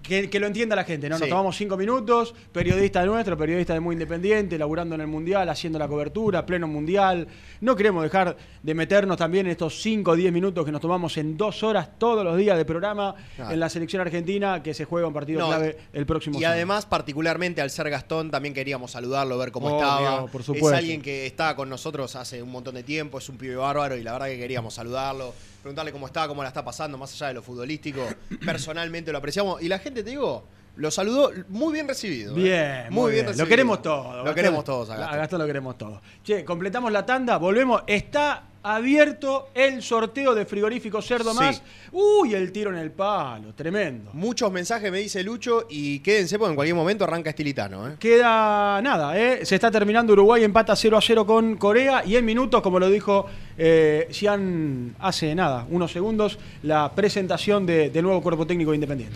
Que, que lo entienda la gente, ¿no? Nos Sí. tomamos cinco minutos, periodista nuestro, periodista de muy independiente, laburando en el Mundial, haciendo la cobertura, pleno Mundial. No queremos dejar de meternos también en estos cinco o diez minutos que nos tomamos en dos horas todos los días de programa en la selección argentina, que se juega un partido No, clave el próximo Y además, particularmente al ser Gastón, también queríamos saludarlo, ver cómo Obvio, estaba. por supuesto. Es alguien que estaba con nosotros hace un montón de tiempo, es un pibe bárbaro y la verdad que queríamos saludarlo, preguntarle cómo está, cómo la está pasando, más allá de lo futbolístico. Personalmente lo apreciamos. Y la gente, te digo, lo saludó muy bien recibido. ¿eh? Bien, muy, bien. recibido. Lo queremos todo. Lo Gastón. queremos todos a A Gastón. Lo queremos todos. Che, completamos la tanda, volvemos. Está abierto el sorteo de frigorífico cerdo Sí. más. Uy, el tiro en el palo, tremendo. Muchos mensajes me dice Lucho y quédense porque en cualquier momento arranca Estilitano. ¿eh? Queda nada, ¿eh? se está terminando Uruguay, empata 0 a 0 con Corea y en minutos, como lo dijo eh, Cian hace nada, unos segundos, la presentación de- del nuevo cuerpo técnico de Independiente.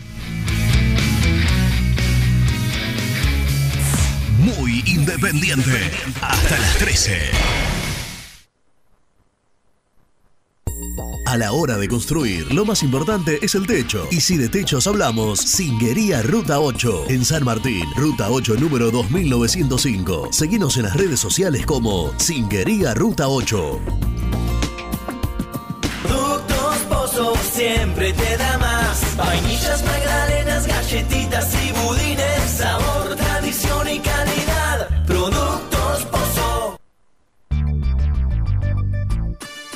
Muy independiente. Hasta las 13. A la hora de construir, lo más importante es el techo. Y si de techos hablamos, Singuería Ruta 8. En San Martín, Ruta 8 número 2905. Seguinos en las redes sociales como Singuería Ruta 8. Productos Pozo siempre te da más. Vainillas, magdalenas, galletitas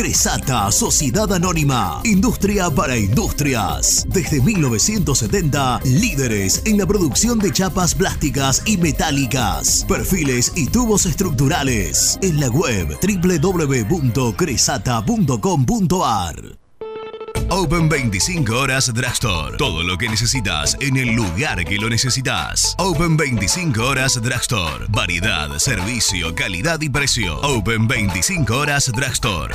Cresata, Sociedad Anónima, Industria para Industrias. Desde 1970, líderes en la producción de chapas plásticas y metálicas, perfiles y tubos estructurales. En la web www.cresata.com.ar. Open 25 horas Drugstore. Todo lo que necesitas en el lugar que lo necesitas. Open 25 horas Drugstore. Variedad, servicio, calidad y precio. Open 25 horas Drugstore.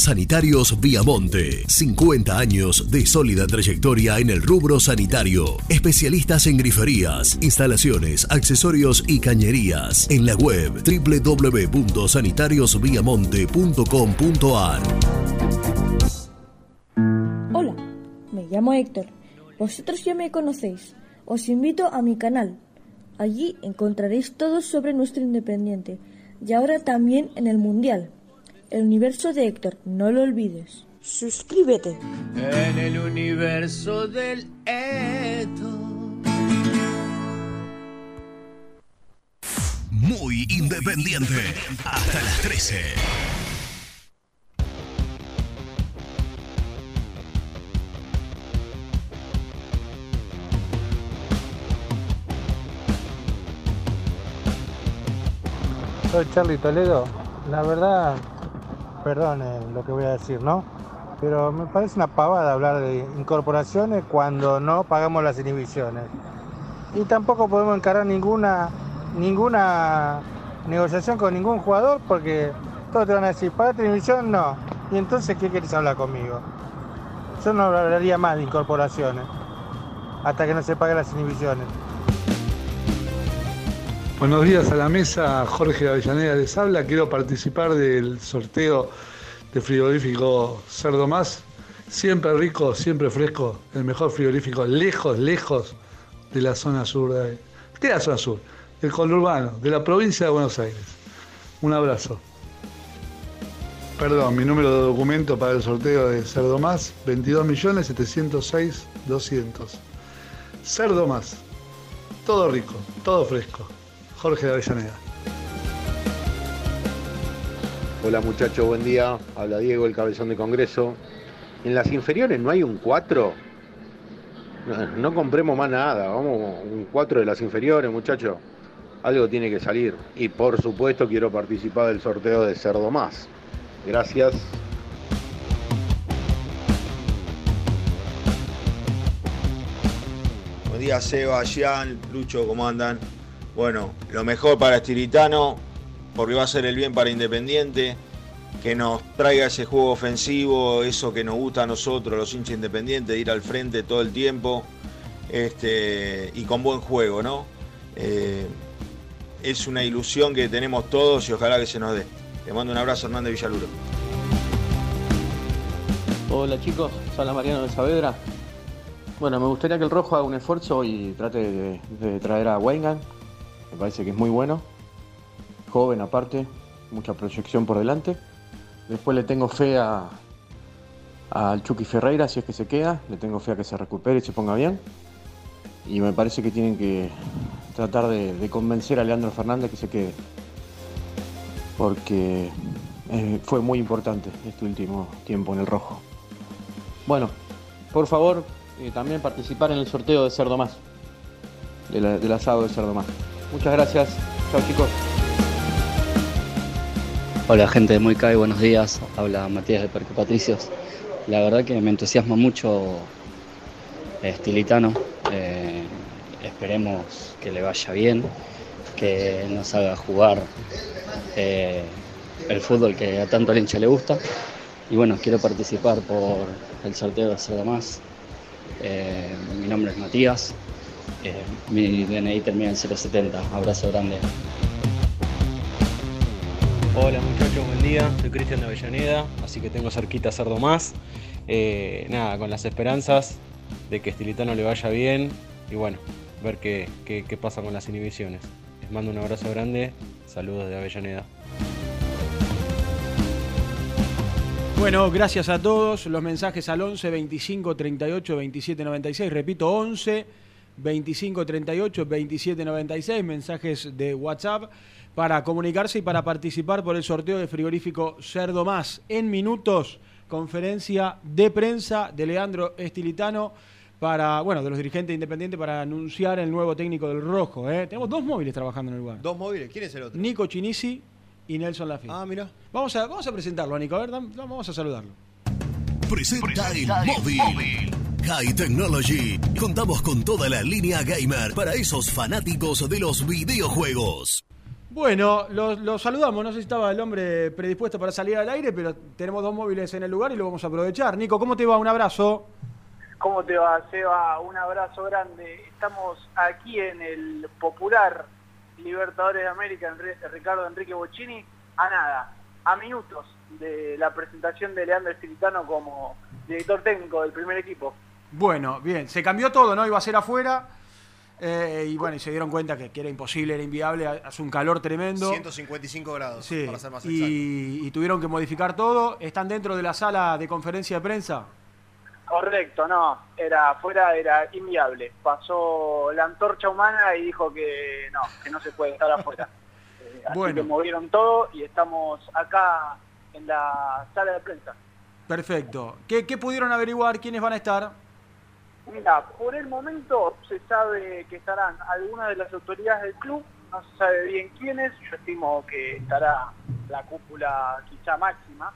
Sanitarios Viamonte. 50 años de sólida trayectoria en el rubro sanitario. Especialistas en griferías, instalaciones, accesorios y cañerías. En la web www.sanitariosviamonte.com.ar. Hola, me llamo Héctor. Vosotros ya me conocéis. Os invito a mi canal. Allí encontraréis todo sobre nuestro Independiente y ahora también en el Mundial. El universo de Héctor, no lo olvides. Suscríbete. En el universo del eto. Muy independiente. Hasta las 13. Soy Charlie Toledo. La verdad, perdone lo que voy a decir, ¿no? Pero me parece una pavada hablar de incorporaciones cuando no pagamos las inhibiciones. Y tampoco podemos encarar ninguna, ninguna negociación con ningún jugador porque todos te van a decir, ¿pagaste inhibición? No. ¿Y entonces qué querés hablar conmigo? Yo no hablaría más de incorporaciones hasta que no se paguen las inhibiciones. Buenos días a la mesa, Jorge Avellaneda les habla. Quiero participar del sorteo de frigorífico Cerdo Más. Siempre rico, siempre fresco, el mejor frigorífico, lejos, lejos de la zona sur. De, ¿Qué es la zona sur? Del conurbano, de la provincia de Buenos Aires. Un abrazo. Perdón, mi número de documento para el sorteo de Cerdo Más, 22.706.200. Cerdo Más. Todo rico, todo fresco. Jorge de Avellaneda. Hola muchachos, buen día. Habla Diego, el cabezón de Congreso. En las inferiores no hay un 4. No, no compremos más nada. Vamos, un 4 de las inferiores, muchachos. Algo tiene que salir. Y por supuesto quiero participar del sorteo de Cerdo Más. Gracias. Buen día, Seba, Gian, Lucho, ¿cómo andan? Bueno, lo mejor para Estilitano, porque va a ser el bien para Independiente, que nos traiga ese juego ofensivo, eso que nos gusta a nosotros, los hinchas independientes, de ir al frente todo el tiempo este, y con buen juego, ¿no? Eh, es una ilusión que tenemos todos y ojalá que se nos dé. Te mando un abrazo, Hernández Villaluro. Hola chicos, soy la Mariano de Saavedra. Bueno, me gustaría que el Rojo haga un esfuerzo y trate de, de traer a Wengan. Me parece que es muy bueno. Joven aparte, mucha proyección por delante. Después le tengo fe a, al Chucky Ferreira, si es que se queda. Le tengo fe a que se recupere y se ponga bien. Y me parece que tienen que tratar de, convencer a Leandro Fernández que se quede. Porque eh, fue muy importante este último tiempo en el rojo. Bueno, por favor, eh, también participar en el sorteo de Cerdo Más. del asado de Cerdo Más. Muchas gracias. Chao chicos. Hola gente de Kai, buenos días. Habla Matías de Parque Patricios. La verdad que me entusiasma mucho Estilitano. Eh, esperemos que le vaya bien, que nos haga jugar eh, el fútbol que a tanto al hincha le gusta. Y bueno, quiero participar por el sorteo de Cerdo Más. Eh, mi nombre es Matías. Eh, mi DNI termina en 070. Abrazo grande. Hola muchachos, buen día. Soy Cristian de Avellaneda, así que tengo cerquita Cerdo Más. Eh, nada, con las esperanzas de que Estilitano le vaya bien y bueno, ver qué, qué- qué pasa con las inhibiciones. Les mando un abrazo grande, saludos de Avellaneda. Bueno, gracias a todos. Los mensajes al 11 25 38 27 96. Repito, 11 25 38 27 96. Mensajes de WhatsApp para comunicarse y para participar por el sorteo de frigorífico Cerdo Más. En minutos, conferencia de prensa de Leandro Estilitano para, bueno, de los dirigentes independientes para anunciar el nuevo técnico del Rojo. ¿eh? Tenemos dos móviles trabajando en el lugar. Dos móviles, ¿quién es el otro? Nico Chinisi y Nelson Lafitte. Ah, mira. Vamos a, vamos a presentarlo a Nico, a ver, vamos a saludarlo. Presenta el móvil. High Technology. Contamos con toda la línea gamer para esos fanáticos de los videojuegos. Bueno, lo, lo saludamos. No sé si estaba el hombre predispuesto para salir al aire, pero tenemos dos móviles en el lugar y lo vamos a aprovechar. Nico, ¿cómo te va? Un abrazo. ¿Cómo te va, Seba? Un abrazo grande. Estamos aquí en el popular Libertadores de América, Ricardo Enrique Bocchini, a nada, a minutos de la presentación de Leandro Estilitano como director técnico del primer equipo. Bueno, bien, se cambió todo, ¿no? Iba a ser afuera. eh, y bueno, y se dieron cuenta que, que era imposible, era inviable, hace un calor tremendo. 155 grados, Sí, para ser más exacto. y, y tuvieron que modificar todo. ¿Están dentro de la sala de conferencia de prensa? Correcto, no, era afuera, era inviable. Pasó la antorcha humana y dijo que no, que no se puede estar afuera. Eh, así Bueno. que movieron todo y estamos acá en la sala de prensa. Perfecto. ¿Qué, qué pudieron averiguar? ¿Quiénes van a estar? Mira, por el momento se sabe que estarán algunas de las autoridades del club, no se sabe bien quiénes, yo estimo que estará la cúpula quizá máxima,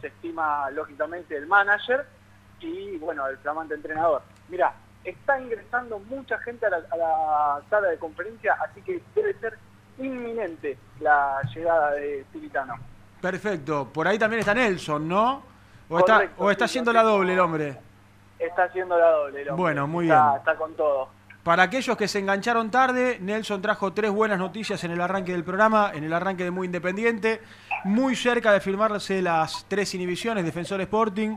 se estima lógicamente el manager y bueno, el flamante entrenador. Mira, está ingresando mucha gente a la, a la sala de conferencia, así que debe ser inminente la llegada de Tilitano. Perfecto. Por ahí también está Nelson, ¿no? ¿O está, o está sí, haciendo la doble el hombre? Está haciendo la doble, el hombre. Bueno, muy Está- bien. Está con todo. Para aquellos que se engancharon tarde, Nelson trajo tres buenas noticias en el arranque del programa, en el arranque de Muy Independiente, muy cerca de firmarse las tres inhibiciones, Defensor Sporting,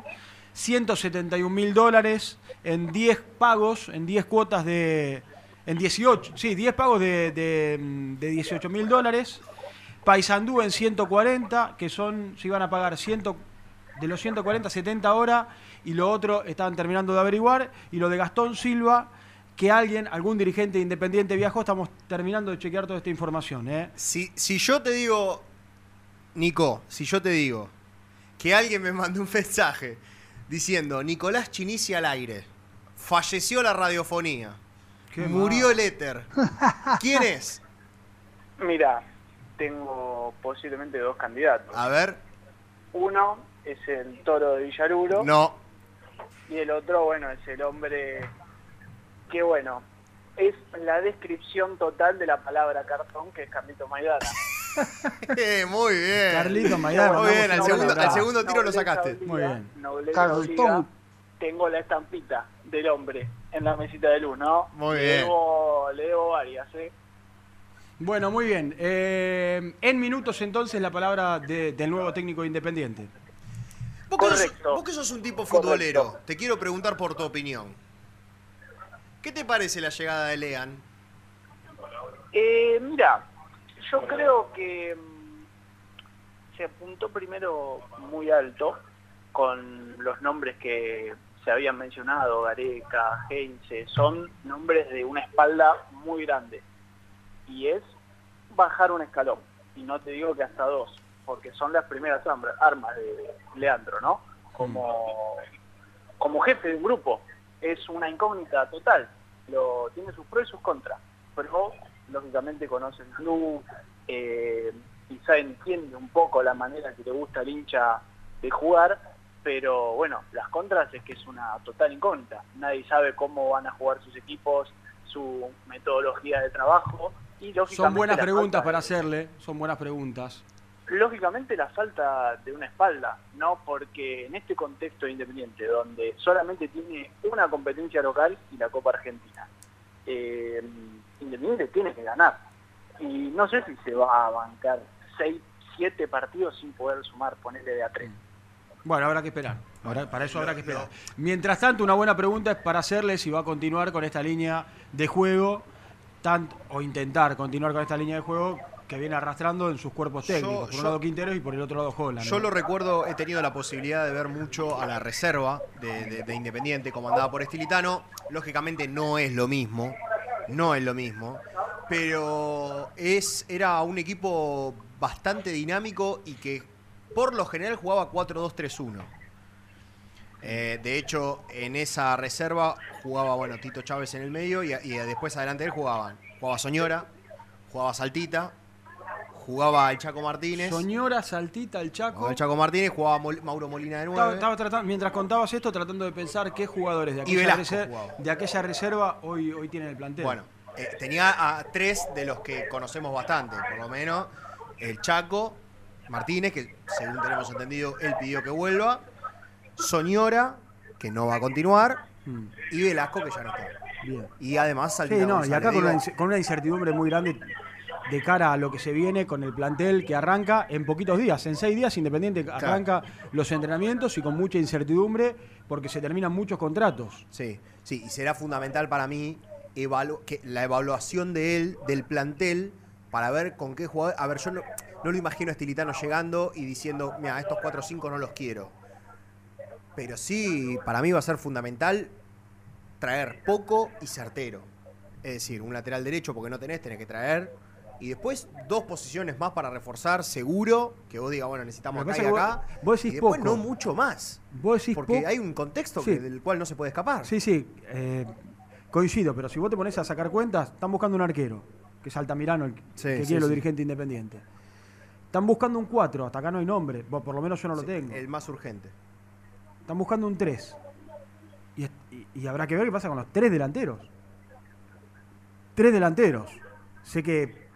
171 mil dólares en 10 pagos, en 10 cuotas de... En 18, sí, 10 pagos de, de, de 18 mil dólares. Paysandú en 140, que son, se iban a pagar 100, de los 140, 70 ahora, y lo otro estaban terminando de averiguar, y lo de Gastón Silva, que alguien, algún dirigente independiente viajó, estamos terminando de chequear toda esta información. ¿eh? Si, si yo te digo, Nico, si yo te digo que alguien me mandó un mensaje diciendo Nicolás Chinisi al aire, falleció la radiofonía, Qué murió mal. el éter. ¿Quién es? Mira, tengo posiblemente dos candidatos. A ver, Uno es el toro de Villaruro. no. Y el otro, bueno, es el hombre que, bueno, es la descripción total de la palabra cartón, que es Carlito Maidana. Eh, muy bien. Carlito Maidana, Muy bien, al segundo, al segundo tiro lo sacaste. obliga, Muy bien. Cartón. obliga. Tengo la estampita del hombre en la mesita de luz, ¿no? Muy Le bien. debo- le debo varias, ¿eh? Bueno, muy bien. Eh, en minutos entonces la palabra de- del nuevo técnico independiente. Vos que, sos, Correcto. vos que sos un tipo futbolero, te quiero preguntar por tu opinión. ¿Qué te parece la llegada de Lean? Eh, mira, yo creo que mm, se apuntó primero muy alto con los nombres que se habían mencionado, Gareca, Heinze, son nombres de una espalda muy grande. Y es bajar un escalón. Y no te digo que hasta dos, porque son las primeras arma- armas de Leandro, ¿no? Como, como jefe de un grupo. Es una incógnita total. Lo, tiene sus pros y sus contras. Pero lógicamente conoce el club, eh, quizá entiende un poco la manera que le gusta al hincha de jugar, pero bueno, las contras es que es una total incógnita. Nadie sabe cómo van a jugar sus equipos, su metodología de trabajo. Y lógicamente Son buenas preguntas para hacerle, son buenas preguntas. Lógicamente la falta de una espalda, ¿no? Porque en este contexto de independiente, donde solamente tiene una competencia local y la Copa Argentina, eh, Independiente tiene que ganar. Y no sé si se va a bancar seis, siete partidos sin poder sumar, ponerle de a tres. Bueno, habrá que esperar. Para eso habrá que esperar. Mientras tanto, una buena pregunta es para hacerle si va a continuar con esta línea de juego, tant- o intentar continuar con esta línea de juego que viene arrastrando en sus cuerpos Yo- técnicos. por yo- un lado Quinteros y por el otro lado Holland. Yo lo recuerdo, he tenido la posibilidad de ver mucho a la reserva de, de- de Independiente comandada por Estilitano. Lógicamente no es lo mismo, no es lo mismo, pero es, era un equipo bastante dinámico y que por lo general jugaba 4-2-3-1. Eh, de hecho, en esa reserva jugaba, bueno, Tito Chávez en el medio y, y después adelante de él jugaban. Jugaba Soñora, jugaba Saltita, jugaba el Chaco Martínez. Soñora, Saltita, el Chaco. Jugaba el Chaco Martínez, jugaba Mol- Mauro Molina de Estaba, nueve. estaba tratando, mientras contabas esto, tratando de pensar qué jugadores de aquella, de reserva hoy, hoy tienen el plantel. Bueno, eh, tenía a tres de los que conocemos bastante, por lo menos. El Chaco Martínez, que según tenemos entendido, él pidió que vuelva. Soñora, que no va a continuar. Mm. Y Velasco, que ya no está. Bien. Y además Saltita Sí, no, y acá una, con una incertidumbre muy grande de cara a lo que se viene con el plantel que arranca en poquitos días. En seis días Independiente arranca los entrenamientos y con mucha incertidumbre porque se terminan muchos contratos. Sí, sí, y será fundamental para mí evalu- que la evaluación de él, del plantel, para ver con qué jugador. A ver, yo no, no lo imagino a Estilitano llegando y diciendo, mira, estos 4 o 5 no los quiero. Pero sí, para mí va a ser fundamental traer poco y certero. Es decir, un lateral derecho porque no tenés, tenés que traer. Y después dos posiciones más para reforzar, seguro, que vos digas, bueno, necesitamos acá y acá. vos- vos decís y después poco. no mucho más. Vos decís Porque poco- hay un contexto Sí. que- del cual no se puede escapar. Sí, sí, eh, coincido, pero si vos te pones a sacar cuentas, están buscando un arquero, que es Altamirano, el que Sí, quiere los dirigentes independientes. Están buscando un 4, hasta acá no hay nombre, Bueno, por lo menos yo no lo tengo. El más urgente. Están buscando un 3. Y, y- y habrá que ver qué pasa con los tres delanteros. Tres delanteros. Sé que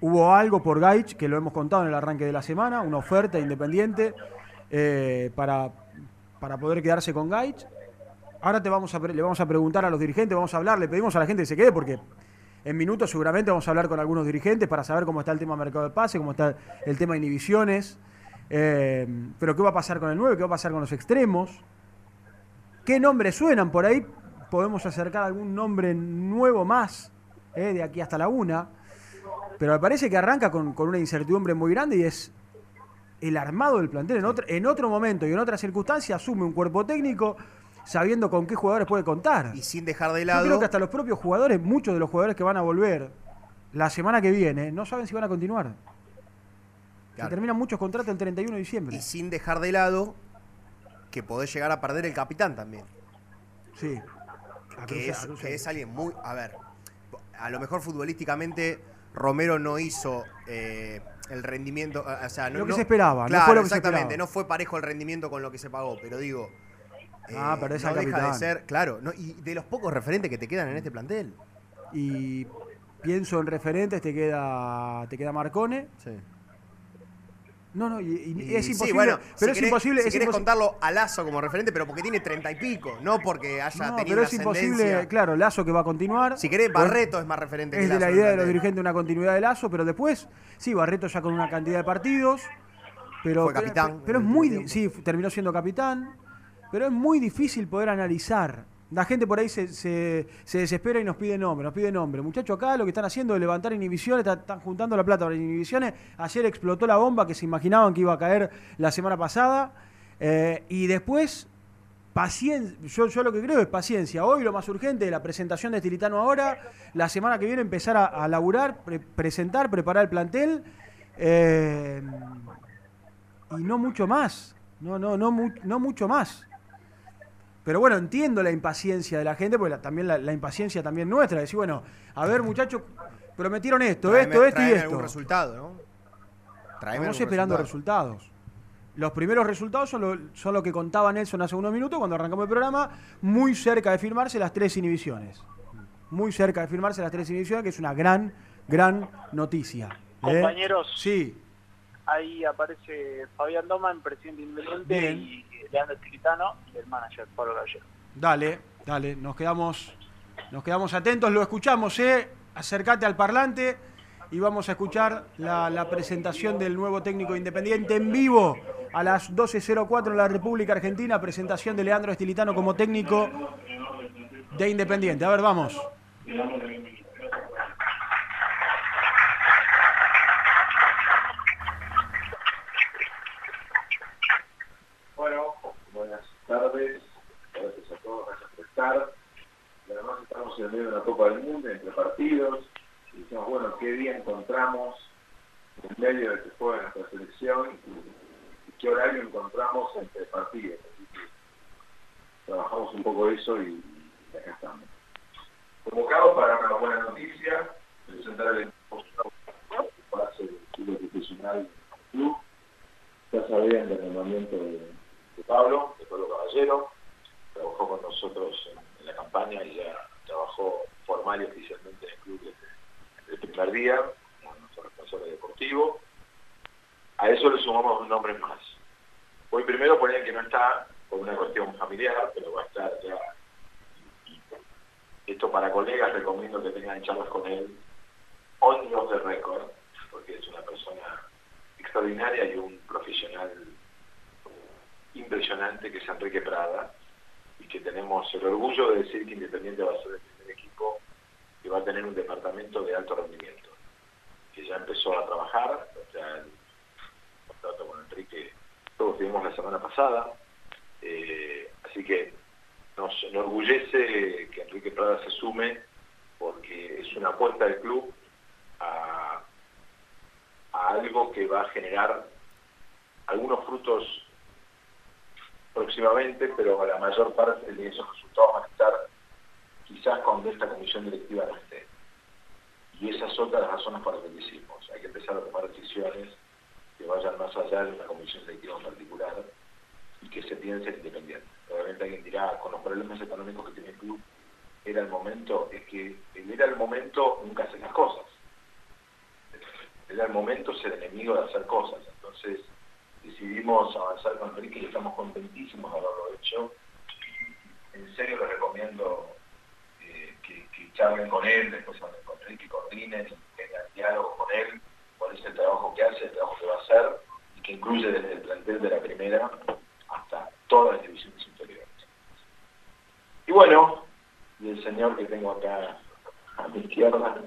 hubo algo por Gaich, que lo hemos contado en el arranque de la semana, una oferta independiente eh, para, para poder quedarse con Gaich. Ahora te vamos a, le vamos a preguntar a los dirigentes, vamos a hablar, le pedimos a la gente que se quede porque en minutos seguramente vamos a hablar con algunos dirigentes para saber cómo está el tema mercado de pase, cómo está el tema de inhibiciones. eh, pero qué va a pasar con el 9, qué va a pasar con los extremos. ¿Qué nombres suenan por ahí? Podemos acercar algún nombre nuevo más eh, de aquí hasta la una. Pero me parece que arranca con, con una incertidumbre muy grande y es el armado del plantel. En otro, en otro momento y en otra circunstancia asume un cuerpo técnico sabiendo con qué jugadores puede contar. Y sin dejar de Yo lado. creo que hasta los propios jugadores, muchos de los jugadores que van a volver la semana que viene, no saben si van a continuar. Se Claro. terminan muchos contratos el 31 de diciembre. Y sin dejar de lado que podés llegar a perder el capitán también. Sí. Que es, que es alguien muy. A ver, a lo mejor futbolísticamente Romero no hizo eh, el rendimiento. O sea, no, Lo que no- se esperaba, no Claro, fue lo que se exactamente. esperaba. No fue parejo el rendimiento con lo que se pagó, pero digo. Ah, eh, perdés no al deja de ser, claro, no, y de los pocos referentes que te quedan en este plantel. Y pienso en referentes, te queda, te queda Marcone. Sí. No, no, y, y es sí, imposible. bueno, pero si es querés- imposible. Si es querés imposi- contarlo a Lazo como referente, pero porque tiene treinta y pico, no porque haya No, tenido pero una es imposible, claro, Lazo que va a continuar. Si querés, Barreto es más referente que Es de Lazo la idea de los dirigentes una continuidad de Lazo, pero después, sí, Barreto ya con una cantidad de partidos. Pero, Fue pero- capitán Pero, en es muy. Sí, terminó siendo capitán. Pero es muy difícil poder analizar. La gente por ahí se, se- se desespera y nos pide nombre, nos pide nombre. Muchachos, acá lo que están haciendo es levantar inhibiciones, están, juntando la plata para inhibiciones. Ayer explotó la bomba que se imaginaban que iba a caer la semana pasada. Eh, y después, paciencia. Yo, yo lo que creo es paciencia. Hoy lo más urgente es la presentación de Estilitano ahora. La semana que viene empezar a, laburar, pre- presentar, preparar el plantel. eh, y no mucho más. No, no, no, no mucho más. Pero bueno, entiendo la impaciencia de la gente, porque la- también la, la impaciencia también nuestra. Decir, bueno, a ver, muchachos, prometieron esto, Traeme- esto, esto y esto. algún resultado, ¿no? Traeme Estamos esperando resultado. resultados. Los primeros resultados son lo, son lo que contaba Nelson hace unos minutos cuando arrancamos el programa, muy cerca de firmarse las tres inhibiciones. Muy cerca de firmarse las tres inhibiciones, que es una gran, gran noticia. ¿eh? Compañeros. Sí, Ahí aparece Fabián Doman, presidente independiente, Bien. y Leandro Estilitano y el manager Pablo Gallego. dale, dale, nos quedamos, nos quedamos atentos, lo escuchamos, ¿eh? Acércate al parlante y vamos a escuchar la, la presentación del nuevo técnico independiente en vivo a las 12.04 en la República Argentina, presentación de Leandro Estilitano como técnico de Independiente. A ver, vamos. Tardes, gracias a todos, por estar. Además estamos en medio de una Copa del Mundo, entre partidos, y decimos, bueno, qué día encontramos en medio de que juega nuestra selección y, qué horario encontramos entre partidos. Trabajamos un poco eso y, acá estamos. Convocados para una buena noticia, presentar el equipo base del club profesional del club. Ya sabían del nombramiento de, Pablo, de Pablo Caballero, trabajó con nosotros en, la campaña y ya trabajó formal y oficialmente en el club desde el primer día, como nuestro responsable deportivo. A eso le sumamos dos nombres más. Hoy primero poner que no está por una cuestión familiar, pero va a estar ya. Esto para colegas recomiendo que tengan charlas con él on the record, porque es una persona extraordinaria y un profesional impresionante que es Enrique Prada y que tenemos el orgullo de decir que Independiente va a ser el primer equipo que va a tener un departamento de alto rendimiento, que ya empezó a trabajar, sea, el contrato con Enrique lo tuvimos la semana pasada, eh, así que nos enorgullece que Enrique Prada se sume porque es una apuesta del club a algo que va a generar algunos frutos próximamente, pero la mayor parte de esos resultados van a estar quizás cuando esta comisión directiva no esté. Y esas son las razones por las que lo hicimos. Hay que empezar a tomar decisiones que vayan más allá de la comisión directiva en particular y que se piense independiente. Obviamente alguien dirá, con los problemas económicos que tiene el club, era el momento, es que el era el momento nunca hace las cosas. Era el momento ser enemigo de hacer cosas. Entonces decidimos avanzar con Enrique y estamos contentísimos de haberlo hecho. En serio les recomiendo eh, que, que charlen con él, después hablen con Enrique, coordinen, tengan diálogo con él, cuál es el trabajo que hace, el trabajo que va a hacer, y que incluye desde el plantel de la primera hasta todas las divisiones inferiores. Y bueno, y el señor que tengo acá a mi izquierda,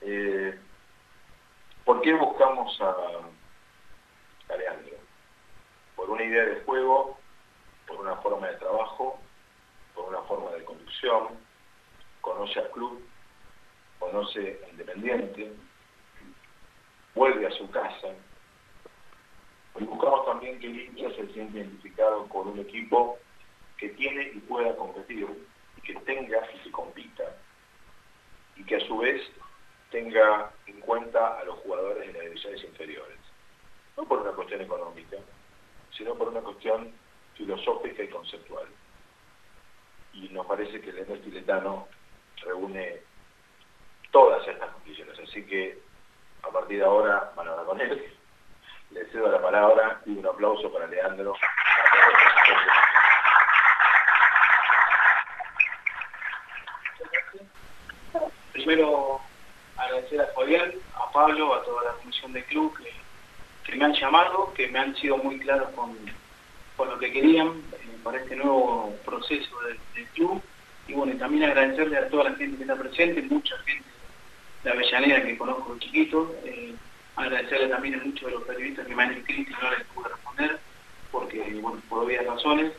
eh, ¿por qué buscamos a? Por una idea de juego, por una forma de trabajo, por una forma de conducción, conoce al club, conoce a Independiente, vuelve a su casa. Y buscamos también que el hincha se sienta identificado con un equipo que tiene y pueda competir, y que tenga y que compita, y que a su vez tenga en cuenta a los jugadores de las divisiones inferiores. No por una cuestión económica, sino por una cuestión filosófica y conceptual. Y nos parece que el Ender Tiletano reúne todas estas condiciones. Así que a partir de ahora van a hablar con él. Le cedo la palabra y un aplauso para Leandro. Primero agradecer a Fabián, a Pablo, a toda la comisión del club que me han llamado, que me han sido muy claros con, con lo que querían eh, para este nuevo proceso del, del club. Y bueno, también agradecerle a toda la gente que está presente, mucha gente de Avellaneda que conozco de chiquito. eh, agradecerle también a muchos de los periodistas que me han escrito y no les pude responder, porque, bueno, por obvias razones.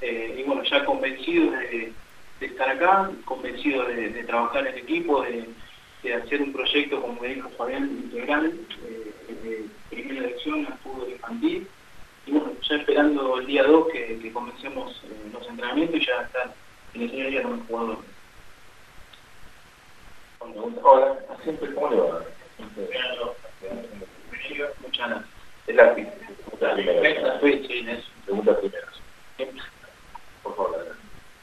Eh, y bueno, ya convencido de, estar acá, convencido de, trabajar en equipo, de, de hacer un proyecto, como me dijo Fabián, integral, primera elección al fútbol infantil. Y bueno, ya esperando el día 2 que, que comencemos eh, los entrenamientos y ya estar en el día con los jugadores. Hola, siempre, ¿cómo le va? Muchas gracias. Es la pregunta primera. Pregunta. Por favor.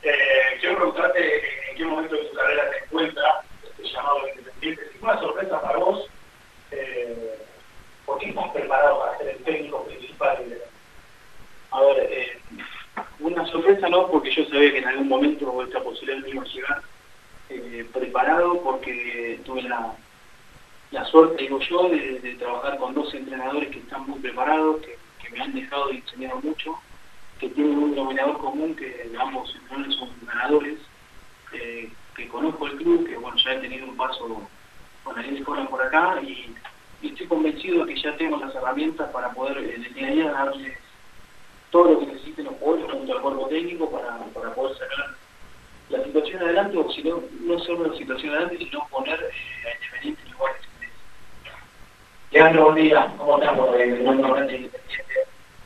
Eh, quiero preguntarte en qué momento de tu carrera te encuentras este llamado independiente. Si fue una sorpresa para vos, eh, ¿por qué estás preparado para ser el técnico principal? de- A ver, eh, una sorpresa no, porque yo sabía que en algún momento esta posibilidad me iba a llegar. Eh, preparado porque tuve la, la suerte, digo yo, de, de trabajar con dos entrenadores que están muy preparados, que, me han dejado y enseñado mucho, que tienen un denominador común, que ambos entrenadores son ganadores, eh, que conozco el club, que bueno, ya he tenido un paso con la escuela por acá y, y estoy convencido de que ya tengo las herramientas para poder día darles todo lo que necesiten los jugadores junto al cuerpo técnico para, para poder sacar la situación adelante, o si no, no solo la situación adelante, sino poner eh, a Independiente en lugares Leandro, buen día. ¿Cómo estamos? Eh, es Independiente.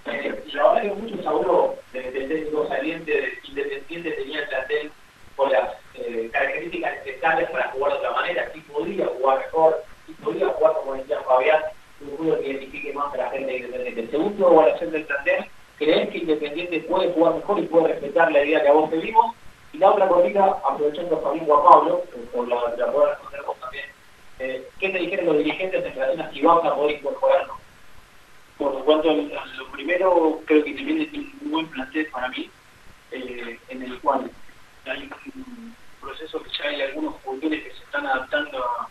Eh, la verdad que muchos habló de, de técnico saliente de Independiente tenía el plantel con las eh, características necesarias para jugar de otra manera, si podía jugar mejor, jugar como decía Fabián, un juego que identifique más a la gente de Independiente. Según tu evaluación del plantel, ¿crees que Independiente puede jugar mejor y puede respetar la idea que a vos te? Y la otra corrida, aprovechando o a Pablo, por la, la poder responder vos también, eh, ¿qué te dijeron los dirigentes en relación a si vas a poder incorporarlo? Por cuanto a lo primero, creo que Independiente tiene un buen plantel para mí, eh, en el cual hay un proceso que ya hay algunos jugadores que se están adaptando a,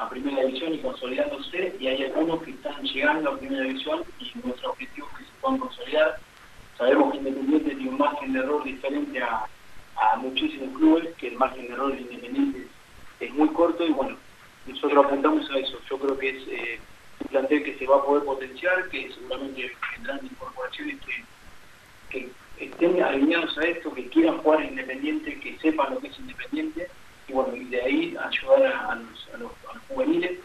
a Primera División y consolidándose, y hay algunos que están llegando a Primera División y nuestro objetivo es que se puedan consolidar. Sabemos que Independiente tiene un margen de error diferente a, a muchísimos clubes, que el margen de error de Independiente es muy corto y bueno, nosotros apuntamos a eso. Yo creo que es eh, un plantel que se va a poder potenciar, que seguramente vendrán incorporaciones que, que estén alineados a esto, que quieran jugar en Independiente, que sepan lo que es Independiente, y bueno, y de ahí ayudar a, los, juveniles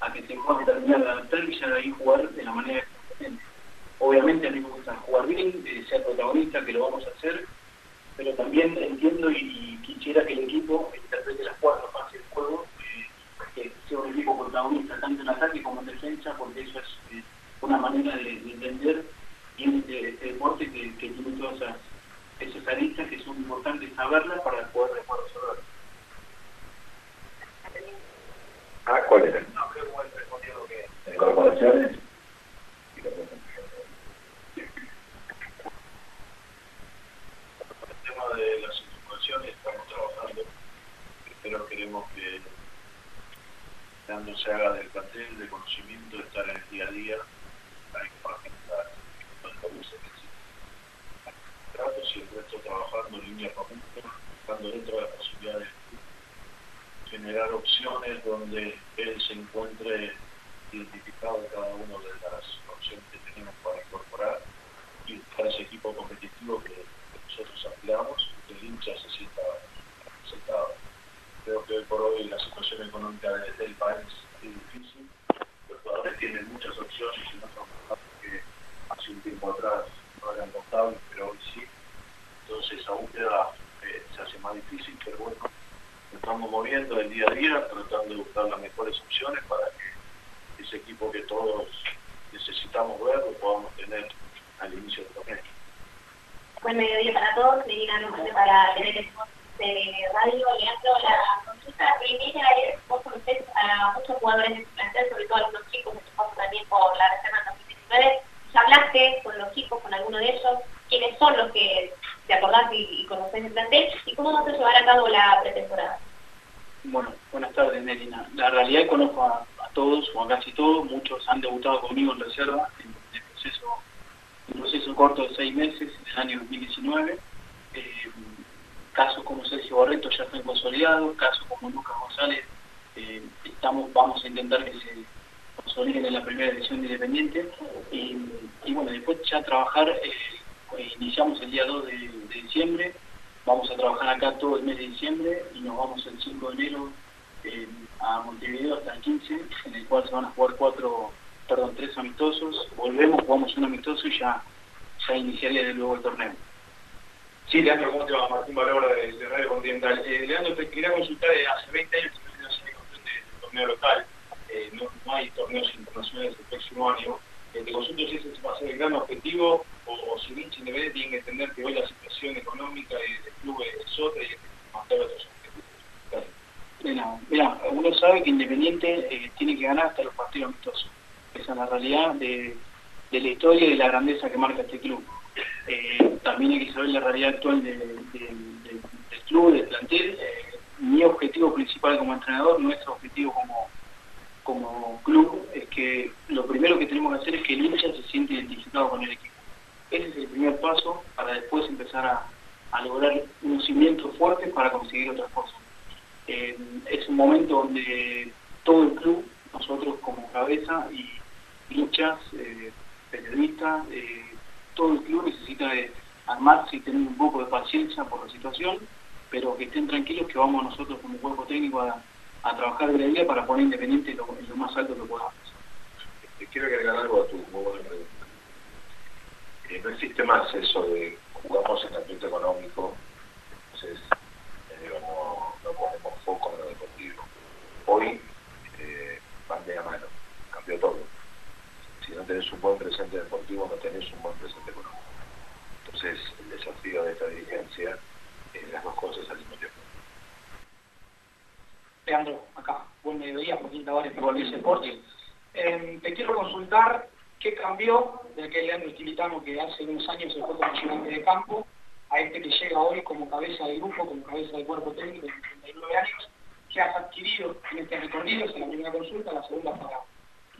a que se puedan terminar de adaptar y ya de ahí jugar de la manera que. Obviamente a mí me gusta jugar bien, eh, ser protagonista, que lo vamos a hacer, pero también entiendo y, quisiera que el equipo interprete las cuatro fases del juego, eh, que sea un equipo protagonista tanto en ataque como en defensa, porque eso es eh, una manera de, de entender bien este, este deporte que, tiene todas esas, esas aristas que son importantes saberlas para poder después Ah, ¿cuál era? El tema de las incorporaciones estamos trabajando. Primero queremos que Fernando se haga del plantel, de conocimiento, de estar en el día a día, para que para y el resto trabajando en línea conjunta, estando dentro de las posibilidades generar opciones donde él se encuentre identificado en cada una de las opciones que tenemos para incorporar y buscar ese equipo competitivo que, nosotros aspiramos, que el hincha se sienta representado. Creo que hoy por hoy la situación económica de- del país es difícil, los jugadores tienen muchas opciones y no son jugadores que hace un tiempo atrás no eran contables, pero hoy sí. Entonces esa búsqueda eh, se hace más difícil, pero bueno, estamos moviendo el día a día, tratando de buscar las mejores opciones para que ese equipo que todos necesitamos ver lo podamos tener al inicio del torneo. Buen mediodía para todos, Melina López para tener el de radio. Leandro, la consulta primera es, vos conocés a muchos jugadores de tu plantel, sobre todo algunos chicos que paso también por la reserva en 2019. Ya hablaste con los chicos, con alguno de ellos, quiénes son los que te acordás y, y conocés el plantel, y cómo vas a llevar a cabo la pretemporada. Bueno, buenas tardes, Melina. La realidad es que conozco a, todos, o a casi todos, muchos han debutado conmigo en reserva, en el proceso, corto de seis meses, en el año 2019. Eh, casos como Sergio Barreto ya están consolidados, casos como Lucas González, eh, estamos, vamos a intentar que se consoliden en la primera edición de Independiente. Y, bueno, después ya trabajar, eh, iniciamos el día 2 de, de diciembre, vamos a trabajar acá todo el mes de diciembre y nos vamos el 5 de enero eh, a Montevideo hasta el 15, en el cual se van a jugar cuatro, perdón, tres amistosos, volvemos, jugamos un amistoso y ya, ya iniciaría de nuevo el torneo. Sí, Leandro, ¿cómo te va? Martín Valora de, Radio Continental. Eh, Leandro, te quería consultar, eh, hace 20 años que no se campeón de- del torneo local, eh, no hay torneos internacionales el próximo año. Eh, si ese va a ser el gran objetivo o, o si Vinci Independiente tiene que entender que hoy la situación económica del club es otra y hay que mantener otros objetivos. Mira, uno sabe que Independiente eh, tiene que ganar hasta los partidos amistosos. Esa es la realidad de, de la historia y de la grandeza que marca este club. Eh, también hay que saber la realidad actual de- de- de- del club, del plantel. Eh, mi objetivo principal como entrenador, nuestro objetivo como, como club, es que lo primero que tenemos que hacer es que el hincha se siente identificado con el equipo. Ese es el primer paso para después empezar a, lograr unos cimientos fuertes para conseguir otras cosas. Eh, es un momento donde todo el club, nosotros como cabeza y hinchas, eh, periodistas, eh, todo el club necesita de armarse y tener un poco de paciencia por la situación, pero que estén tranquilos que vamos nosotros como cuerpo técnico a, a trabajar día a día para poner Independiente en lo, lo más alto que podamos. Te quiero agregar algo a tu muy buena pregunta. no existe más eso de jugamos en aspecto económico, entonces eh, no, ponemos foco en lo deportivo. Hoy eh, van mano, cambió todo. Si no tenés un buen presente deportivo, no tenés un buen presente económico. Entonces, el desafío de esta dirigencia las dos cosas al. Leandro, acá, buen mediodía, Joaquín Tavares, Volviese Deporte. Eh, te quiero consultar qué cambió de aquel Leandro Estilitano que hace unos años se fue como ayudante de campo a este que llega hoy como cabeza de grupo, como cabeza de cuerpo técnico de 39 años. ¿Qué has adquirido en este recorrido? Es la primera consulta, la segunda para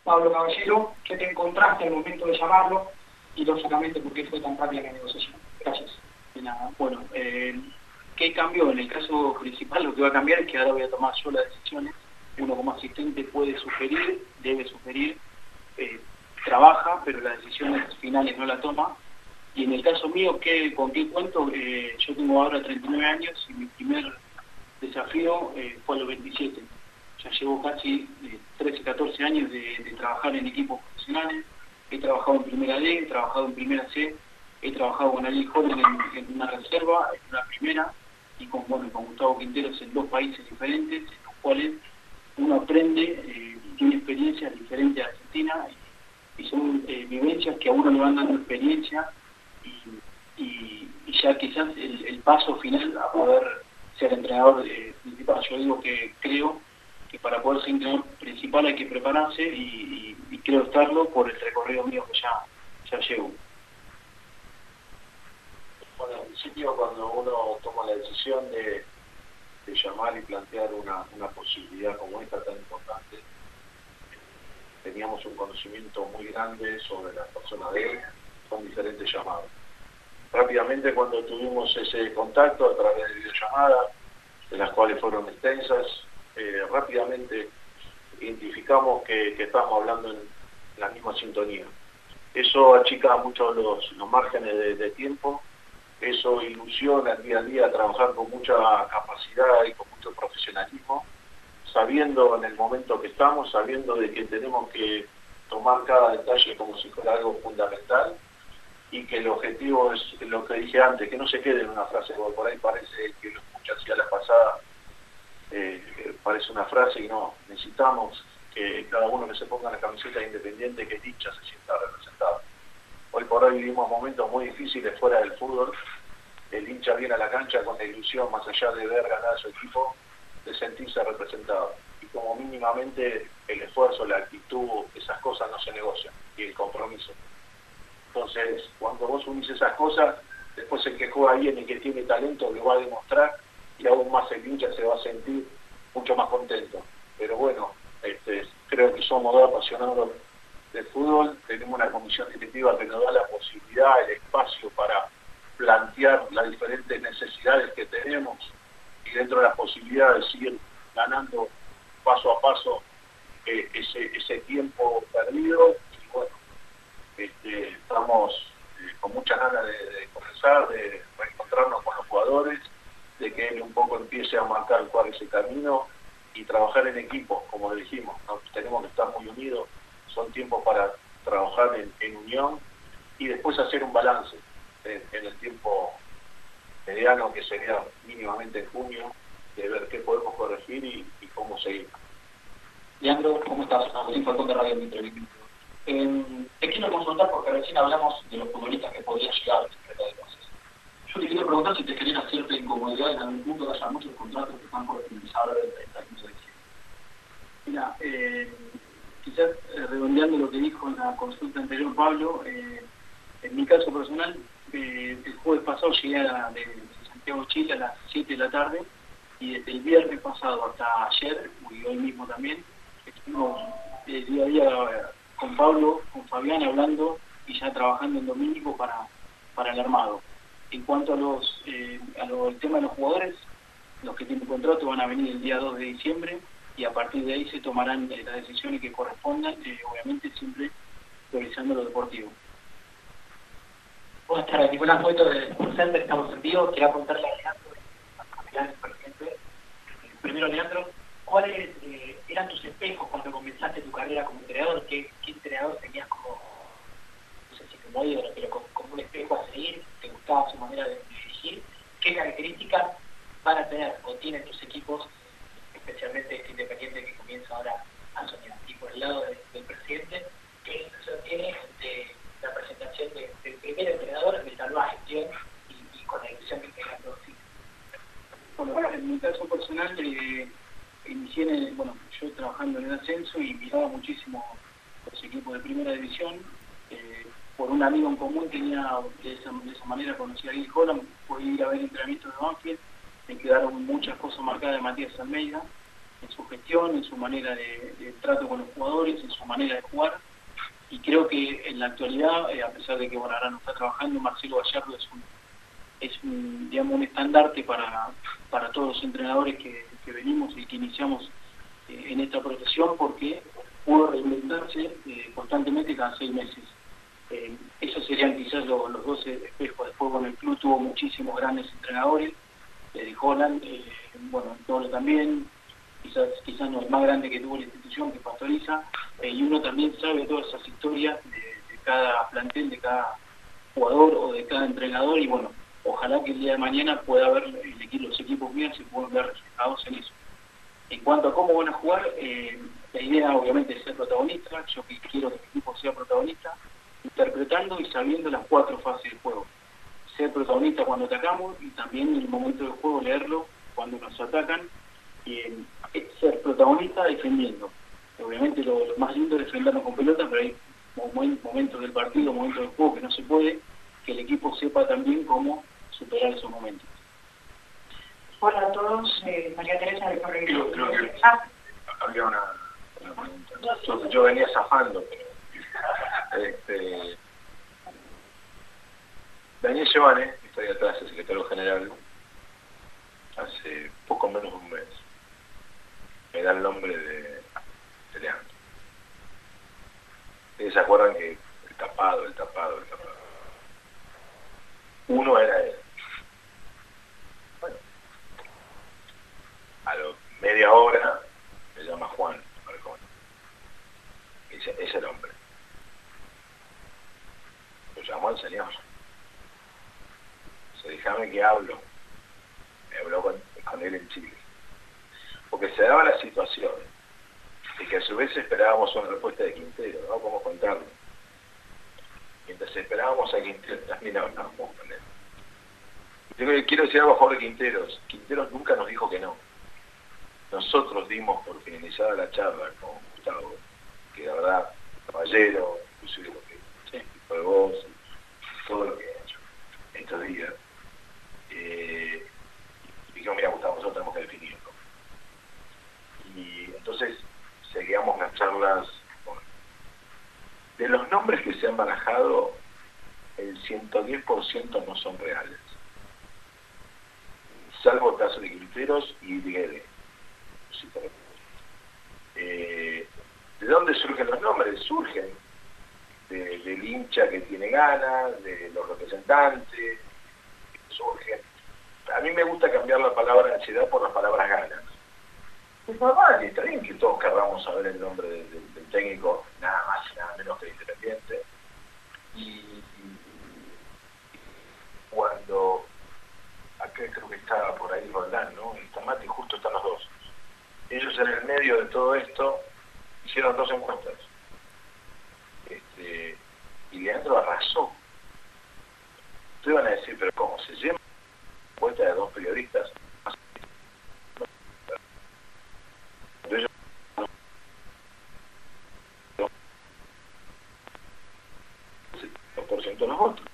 Pablo Caballero. ¿Qué te encontraste al momento de llamarlo? Y lógicamente, ¿por qué fue tan rápida la negociación? Gracias. De nada. Bueno, eh, ¿qué cambió? En el caso principal lo que va a cambiar es que ahora voy a tomar yo las decisiones. Uno como asistente puede sugerir, debe sugerir, eh, trabaja, pero las decisiones finales no la toma. Y en el caso mío, ¿qué, ¿con qué cuento? Eh, yo tengo ahora 39 años y mi primer desafío eh, fue a los 27. Ya llevo casi eh, 13, 14 años de, trabajar en equipos profesionales. He trabajado en primera D, he trabajado en primera C, he trabajado con Ali Joven en, en una reserva, en una primera, y con, bueno, con Gustavo Quinteros en dos países diferentes, en los cuales uno aprende eh, y tiene experiencias diferentes a Argentina, y, son eh, vivencias que a uno le van dando experiencia, y, ya quizás el, paso final a poder ser entrenador principal. Yo digo que creo que para poder ser entrenador principal hay que prepararse y creo estarlo por el recorrido mío que ya, ya llevo. Al principio cuando uno toma la decisión de, llamar y plantear una, posibilidad como esta tan importante, teníamos un conocimiento muy grande sobre la persona de él con diferentes llamadas. Rápidamente cuando tuvimos ese contacto a través de videollamadas, de las cuales fueron extensas, eh, rápidamente identificamos que, que estábamos hablando en la misma sintonía. Eso achica mucho los, márgenes de tiempo, eso ilusiona el día a día trabajar con mucha capacidad y con mucho profesionalismo, sabiendo en el momento que estamos, sabiendo de que tenemos que tomar cada detalle como si fuera algo fundamental y que el objetivo es lo que dije antes, que no se quede en una frase, porque por ahí parece que lo escuché así a la pasada, eh, parece una frase y no, necesitamos que cada uno que se ponga la camiseta de independiente, que dicha se sienta. Hoy por hoy vivimos momentos muy difíciles fuera del fútbol, el hincha viene a la cancha con la ilusión, más allá de ver ganar a su equipo, de sentirse representado. Y como mínimamente el esfuerzo, la actitud, esas cosas no se negocian, y el compromiso. Entonces, cuando vos unís esas cosas, después el que juega bien y que tiene talento lo va a demostrar y aún más el hincha se va a sentir mucho más contento. Pero bueno, este, creo que somos dos apasionados del fútbol, tenemos una comisión directiva que nos da la posibilidad, el espacio para plantear las diferentes necesidades que tenemos y dentro de las posibilidades seguir ganando paso a paso eh, ese, ese tiempo perdido. Y bueno, este, estamos eh, con muchas ganas de, de comenzar, de reencontrarnos con los jugadores, de que él un poco empiece a marcar cuál es el camino y trabajar en equipo, como dijimos, tenemos que estar muy unidos, son tiempos para trabajar en, en unión y después hacer un balance en, en el tiempo mediano, que sería mínimamente en junio, de ver qué podemos corregir y, y cómo seguir. Leandro, ¿cómo estás? Agustín Falcón de Radio Mitre. Eh, te quiero consultar porque recién hablamos de los futbolistas que podrían llegar al secreto de pases. Yo te quería preguntar si te genera cierta incomodidad en algún punto que haya muchos contratos que están por finalizar el 31 de diciembre. Mira, eh, quizás eh, redondeando lo que dijo en la consulta anterior Pablo, eh, en mi caso personal, eh, el jueves pasado llegué a, de, Santiago, Chile a las 7 de la tarde y desde el viernes pasado hasta ayer, y hoy mismo también, estuvimos día a día con Pablo, con Fabián hablando y ya trabajando en domingo para, para el armado. En cuanto a los, el tema de los jugadores, los que tienen contrato van a venir el día 2 de diciembre y a partir de ahí se tomarán eh, las decisiones que correspondan, eh, obviamente siempre priorizando lo deportivo. Buenas tardes, Nicolás Moito de Center, estamos en vivo. Quería preguntarle a Leandro, a Milán, presidente. Eh, Primero, Leandro, ¿cuáles eh, eran tus espejos cuando comenzaste tu carrera como entrenador? ¿Qué, qué entrenador tenías como, no sé si como ídolo, pero como, como un espejo? seguir, te gustaba su manera de dirigir, qué características van a tener o tienen tus equipos, especialmente este independiente que comienza ahora a soñar. Y por el lado de- del presidente, qué sensación tiene de la presentación de- del primer entrenador de esta nueva gestión y, con la ilusión que tenga todos. Bueno, en mi caso personal, eh, inicié en el- bueno, yo trabajando en el ascenso y miraba muchísimo los equipos de primera división. Eh, por un amigo en común tenía, de esa, manera conocí a Gil Holland, pude ir a ver entrenamientos de Banfield, me quedaron muchas cosas marcadas de Matías Almeida, en su gestión, en su manera de, trato con los jugadores, en su manera de jugar. Y creo que en la actualidad, eh, a pesar de que bueno, ahora no está trabajando, Marcelo Gallardo es un es un, digamos, un estandarte para, para todos los entrenadores que, que venimos y que iniciamos eh, en esta profesión porque pudo reinventarse eh, constantemente cada seis meses. Esos serían quizás lo- los dos espejos. Después, bueno, el club tuvo muchísimos grandes entrenadores, desde Holland, eh, bueno, Toro también, quizás, quizás no el más grande que tuvo la institución, que pastoriza, eh, y uno también sabe todas esas historias de, cada plantel, de cada jugador o de cada entrenador, y bueno, ojalá que el día de mañana pueda el equipo, los equipos míos se puedan ver reflejados en eso. En cuanto a cómo van a jugar, eh, la idea obviamente es ser protagonista, yo quiero que mi equipo sea protagonista, interpretando y sabiendo las cuatro fases del juego. Ser protagonista cuando atacamos y también en el momento del juego leerlo cuando nos atacan. Y eh, ser protagonista defendiendo. Obviamente lo, lo más lindo es defendernos con pelota, pero hay momen- momentos del partido, momentos del juego que no se puede, que el equipo sepa también cómo superar esos momentos. Hola a todos, eh, María Teresa de Correo. Creo- creo que- Ah, Había una, una pregunta. Yo, yo venía zafando, pero. Este, Daniel Giovane, que está ahí atrás, el secretario general, hace poco menos de un mes, me da el nombre de, de. Ustedes se acuerdan que el tapado, el tapado, el tapado. Uno era él. Bueno, a lo media hora me llama Juan Marcón. Es el hombre. Lo llamó al señor. Déjame que hablo. Me habló con, con él en Chile. Porque se daba la situación y que a su vez esperábamos una respuesta de Quintero, ¿no? ¿Cómo contarlo? Mientras esperábamos a Quintero, también hablábamos con él. Yo quiero decir algo a favor de Quinteros. Quinteros nunca nos dijo que no. Nosotros dimos por finalizada la charla con Gustavo, que la verdad, caballero, inclusive lo que de vos, todo lo que he hecho estos días. Eh, y dijimos, mira Gustavo, nosotros tenemos que definirlo. Y entonces seguíamos las charlas con- de los nombres que se han barajado, el 110% no son reales. Salvo el caso de Quinteros y Guede. Eh, ¿De dónde surgen los nombres? Surgen de- del hincha que tiene ganas, de los representantes, surgen. A mí me gusta cambiar la palabra ansiedad por las palabras ganas. Es normal, está bien que todos querramos saber el nombre del, técnico, nada más y nada menos que independiente. Y, cuando, acá creo que estaba por ahí Roldán, ¿no? Está Mati, justo están los dos. Ellos en el medio de todo esto hicieron dos encuestas. Este, y Leandro arrasó. Ustedes van a decir, pero ¿cómo se llama? Encuesta de dos periodistas. Por ciento los votos.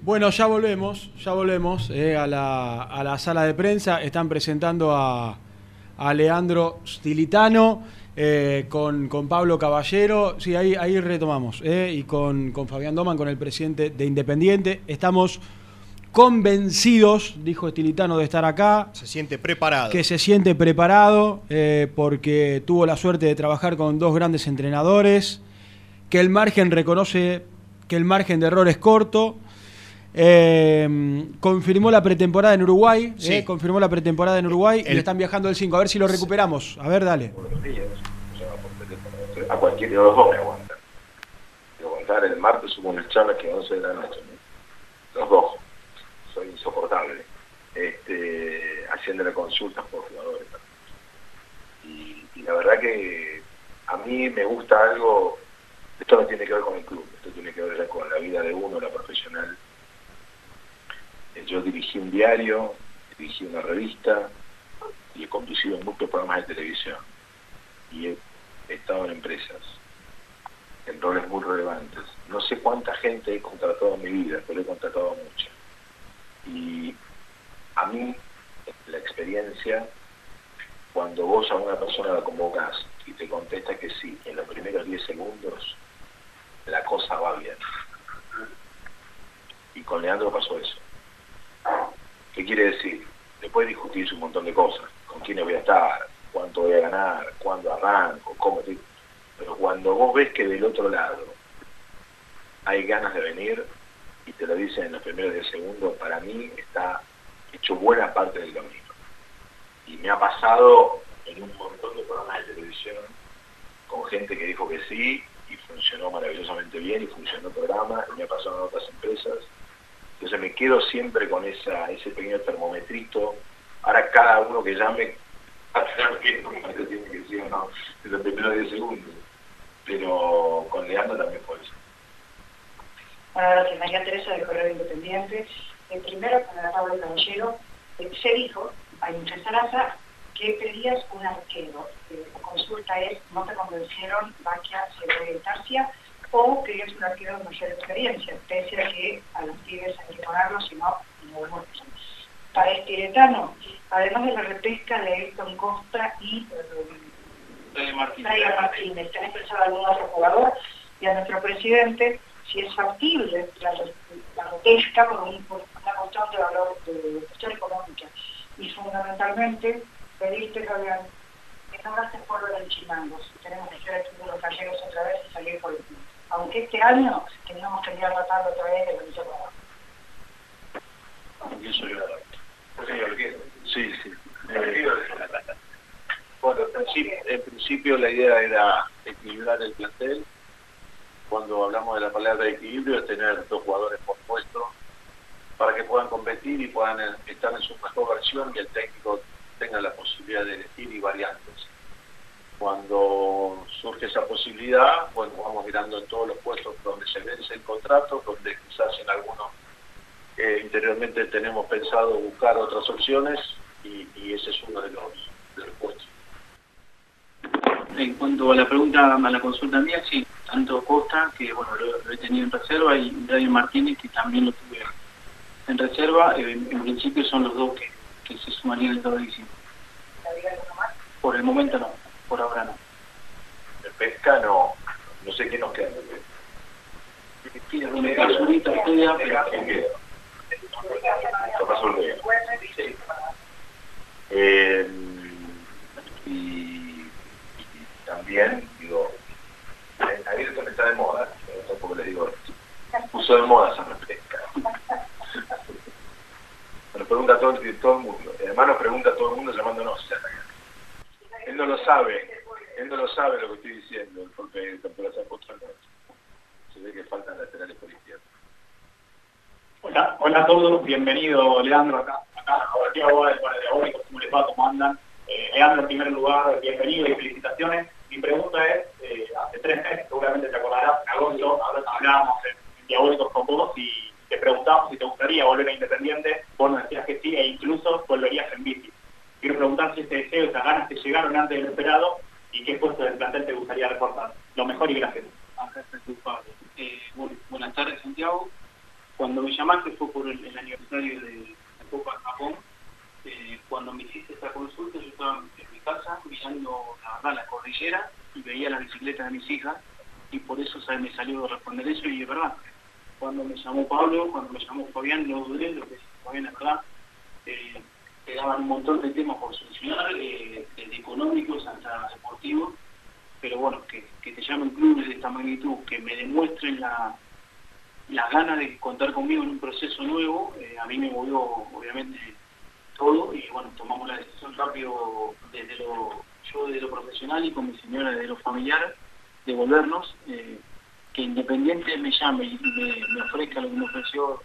Bueno, ya volvemos, ya volvemos eh, a, la, a la sala de prensa. Están presentando a, a Leandro Stilitano eh, con, con Pablo Caballero. Sí, ahí, ahí retomamos. eh, y con, con Fabián Doman, con el presidente de Independiente. Estamos convencidos, dijo Stilitano, de estar acá. Se siente preparado. Que se siente preparado eh, porque tuvo la suerte de trabajar con dos grandes entrenadores. Que el margen reconoce que el margen de error es corto. Eh, confirmó la pretemporada en Uruguay. Sí. eh, confirmó la pretemporada en Uruguay El- y están viajando el 5. A ver si lo recuperamos. A ver, dale. A cualquiera de los dos me aguantan. Me aguantar el martes hubo unas charlas que 11 de la noche. ¿no? Los dos. Soy insoportable. Este, haciéndole consultas por jugadores. Y, y la verdad que a mí me gusta algo, esto no tiene que ver con el club, esto tiene que ver ya con la vida de uno, la profesional. Eh, Yo dirigí un diario, dirigí una revista y he conducido muchos programas de televisión. Y he estado en empresas, en roles muy relevantes. No sé cuánta gente he contratado en mi vida, pero he contratado mucha. Y a mí, la experiencia, cuando vos a una persona la convocas y te contesta que sí, en los primeros 10 segundos, la cosa va bien. Y con Leandro pasó eso. ¿Qué quiere decir? Después discutirse un montón de cosas, con quiénes voy a estar, cuánto voy a ganar, cuándo arranco, cómo te... Pero cuando vos ves que del otro lado hay ganas de venir y te lo dicen en los primeros 10 segundos, para mí está hecho buena parte del camino. Y me ha pasado en un montón de programas de televisión con gente que dijo que sí y funcionó maravillosamente bien y funcionó el programa y me ha pasado en otras empresas. Entonces me quedo siempre con ese pequeño termometrito. Ahora cada uno que llame que tiene que decir no en los primeros 10 segundos. Pero con Leandro también fue eso. Bueno, gracias. María Teresa del Correo Independiente. El primero, con la Pablo Caballero, se dijo a Saraza que pedías un arquero. Eh, la consulta es, ¿no te convencieron Baquia, y Tarsia? ¿O querías un arquero de mayor experiencia? Pese a que a los pibes hay que ponerlos, si no, no demuestran. Para Estiretano, además de la repesca de Ayrton Costa y eh, Brian Martínez, ¿tenés pensado algún otro jugador? Y a nuestro presidente, si es factible la, la repesca por, un- por una cuestión de valor, de cuestión económica. Y fundamentalmente, pedirte, Fabián, que no gastes por en chimangos. Tenemos que el los gallegos otra vez y salir por el mundo. Aunque este año teníamos que ir a matarlo otra vez de Yo soy la Sí, sí. Eh, bueno, en principio, en principio la idea era equilibrar el plantel. Cuando hablamos de la palabra equilibrio es tener dos jugadores por puesto para que puedan competir y puedan eh, estar en su mejor versión y el técnico tenga la posibilidad de elegir y variantes. Cuando surge esa posibilidad, bueno, vamos mirando en todos los puestos donde se vence el contrato, donde quizás en algunos eh, interiormente tenemos pensado buscar otras opciones y, y ese es uno de los, de los puestos. En cuanto a la pregunta, a la consulta mía, sí, tanto Costa, que bueno, lo, lo he tenido en reserva, y Brian Martínez, que también lo tuve en reserva, eh, en, en principio son los dos que, que se sumarían el 2 de diciembre. Por el momento no, por ahora no. De pesca no, no sé qué nos queda. de pesca. El. Eh, y, y también, digo, me está de moda, tampoco le digo, puso de moda esa pesca. Nos pregunta todo, el- todo el mundo. Además nos pregunta todo el mundo llamándonos. Él no lo sabe, lo sabe lo que estoy diciendo, porque en marcha. Se ve que faltan laterales por izquierda. Hola, hola a todos, bienvenido Leandro acá, acá, Santiago de Diabólicos, ¿cómo les va? ¿Cómo andan? Eh, Leandro, en primer lugar, bienvenido y felicitaciones. Mi pregunta es, eh, hace tres meses, seguramente te acordarás, en agosto, habl- hablábamos en, Diabólicos con vos y te preguntamos si te gustaría volver a Independiente, vos nos decías que sí e incluso volverías en bici. Quiero preguntar si ese deseo, esas ganas te llegaron antes de lo esperado y qué puesto del plantel te gustaría reforzar. Lo mejor y gracias. Padre. Eh, buenas tardes, Santiago. Cuando me llamaste fue por el, aniversario de la Copa Japón. Eh, cuando me hiciste esta consulta, yo estaba en mi casa mirando la verdad la cordillera y veía las bicicletas de mis hijas y por eso me salió responder eso y es verdad. Cuando me llamó Pablo, cuando me llamó Fabián, no dudé, lo que Fabián es verdad. Eh, te daban un montón de temas por solucionar, eh, desde económicos hasta deportivos, pero bueno, que, que te llamen clubes de esta magnitud, que me demuestren la, las ganas de contar conmigo en un proceso nuevo, eh, a mí me movió obviamente todo y bueno, tomamos la decisión rápido desde lo, yo desde lo profesional y con mi señora desde lo familiar de volvernos, eh, que Independiente me llame y me, me ofrezca lo que me ofreció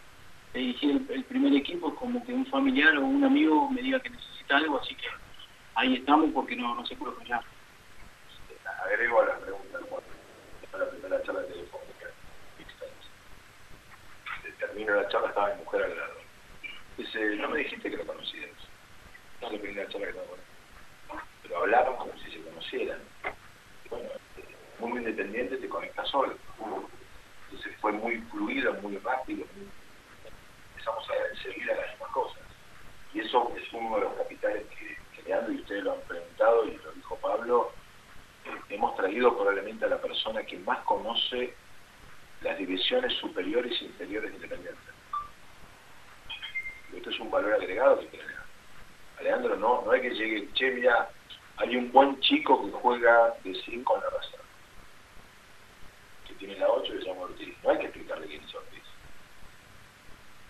dirigir el, el primer equipo, como que un familiar o un amigo me diga que necesita algo, así que ahí estamos porque no, no se puede fallar. Agrego a la pregunta, a la primera charla telefónica. Termino la charla, estaba mi mujer al lado. Dice, no me dijiste que lo conocías. No es la primera charla que tengo con. Pero hablaron como si se conocieran. Bueno, el mundo independiente te conecta solo. Entonces fue muy fluido, muy rápido. muy- Empezamos a ver enseguida las mismas cosas. Y eso es uno de los capitales que, que Leandro y ustedes lo han preguntado y lo dijo Pablo. hemos traído probablemente a la persona que más conoce las divisiones superiores e inferiores de Independiente. Esto es un valor agregado que tiene. A Leandro no, no hay que llegue, che, mira, hay un buen chico que juega de 5 en la raza, que tiene la 8 y se llama Ortiz. No hay que explicarle quién es Ortiz.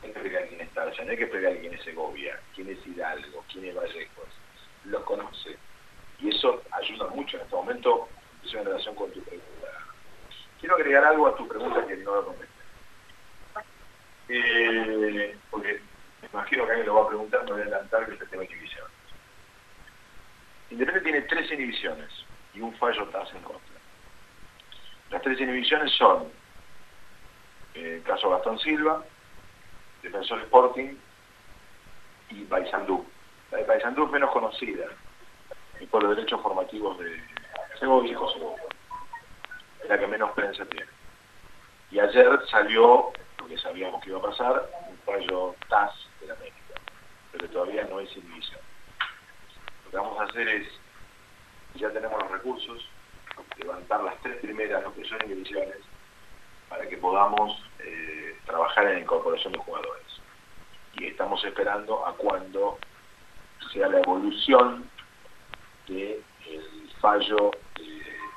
Hay que explicarle quién es Tarja, no hay que explicarle quién es Segovia, quién es Hidalgo, quién es Vallejos. Los conoce. Y eso ayuda mucho en este momento, en relación con tu pregunta. Quiero agregar algo a tu pregunta que no lo contesté. Eh, porque me imagino que alguien lo va a preguntar, me voy a adelantar que este tema de inhibiciones. Independiente tiene tres inhibiciones y un fallo TAS en contra. Las tres inhibiciones son, eh, caso Gastón Silva, Defensor Sporting y Paysandú. La de Paysandú es menos conocida y por los derechos formativos de Segovia, Segovia. Es la que menos prensa tiene. Y ayer salió, lo que sabíamos que iba a pasar, un fallo TAS de la América, pero todavía no es inhibición. Lo que vamos a hacer es, ya tenemos los recursos, levantar las tres primeras, lo que son inhibiciones, para que podamos eh, trabajar en la incorporación de jugadores. Y estamos esperando a cuando sea la evolución del fallo de,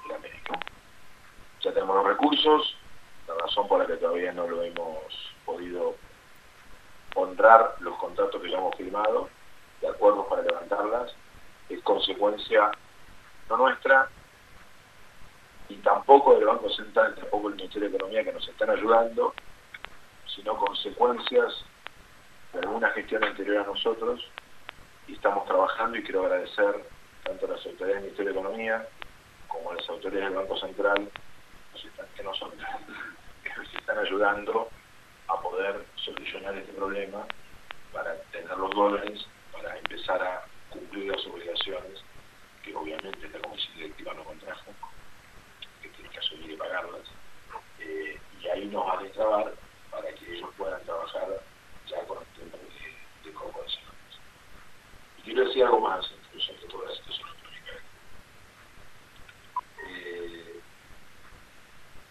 de América. Ya tenemos los recursos, la razón por la que todavía no lo hemos podido honrar los contratos que ya hemos firmado, de acuerdos para levantarlas, es consecuencia no nuestra, y tampoco del Banco Central, tampoco del Ministerio de Economía que nos están ayudando, sino consecuencias de alguna gestión anterior a nosotros, y estamos trabajando y quiero agradecer tanto a las autoridades del Ministerio de Economía como a las autoridades del Banco Central, que nos están ayudando a poder solucionar este problema para tener los dólares, para empezar a cumplir las obligaciones que obviamente la Comisión Directiva no contrajo, que tiene que asumir y pagarlas, eh, y ahí nos va a destrabar para que ellos puedan trabajar ya con el tema de, de corporaciones. Y quiero decir algo más función de toda la situación. Eh,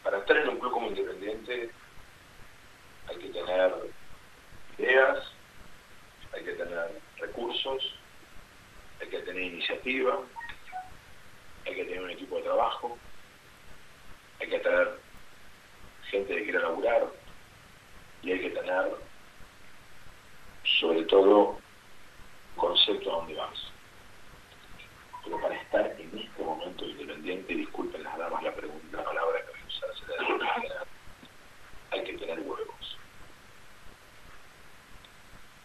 para estar en un club como independiente hay que tener ideas, hay que tener recursos, hay que tener iniciativa, hay que tener un equipo de trabajo, hay que tener gente que quiera laburar y hay que tener sobre todo concepto a dónde vas. Pero para estar en este momento independiente, disculpen las damas la pregunta, la palabra que voy a usar manera, hay que tener huevos.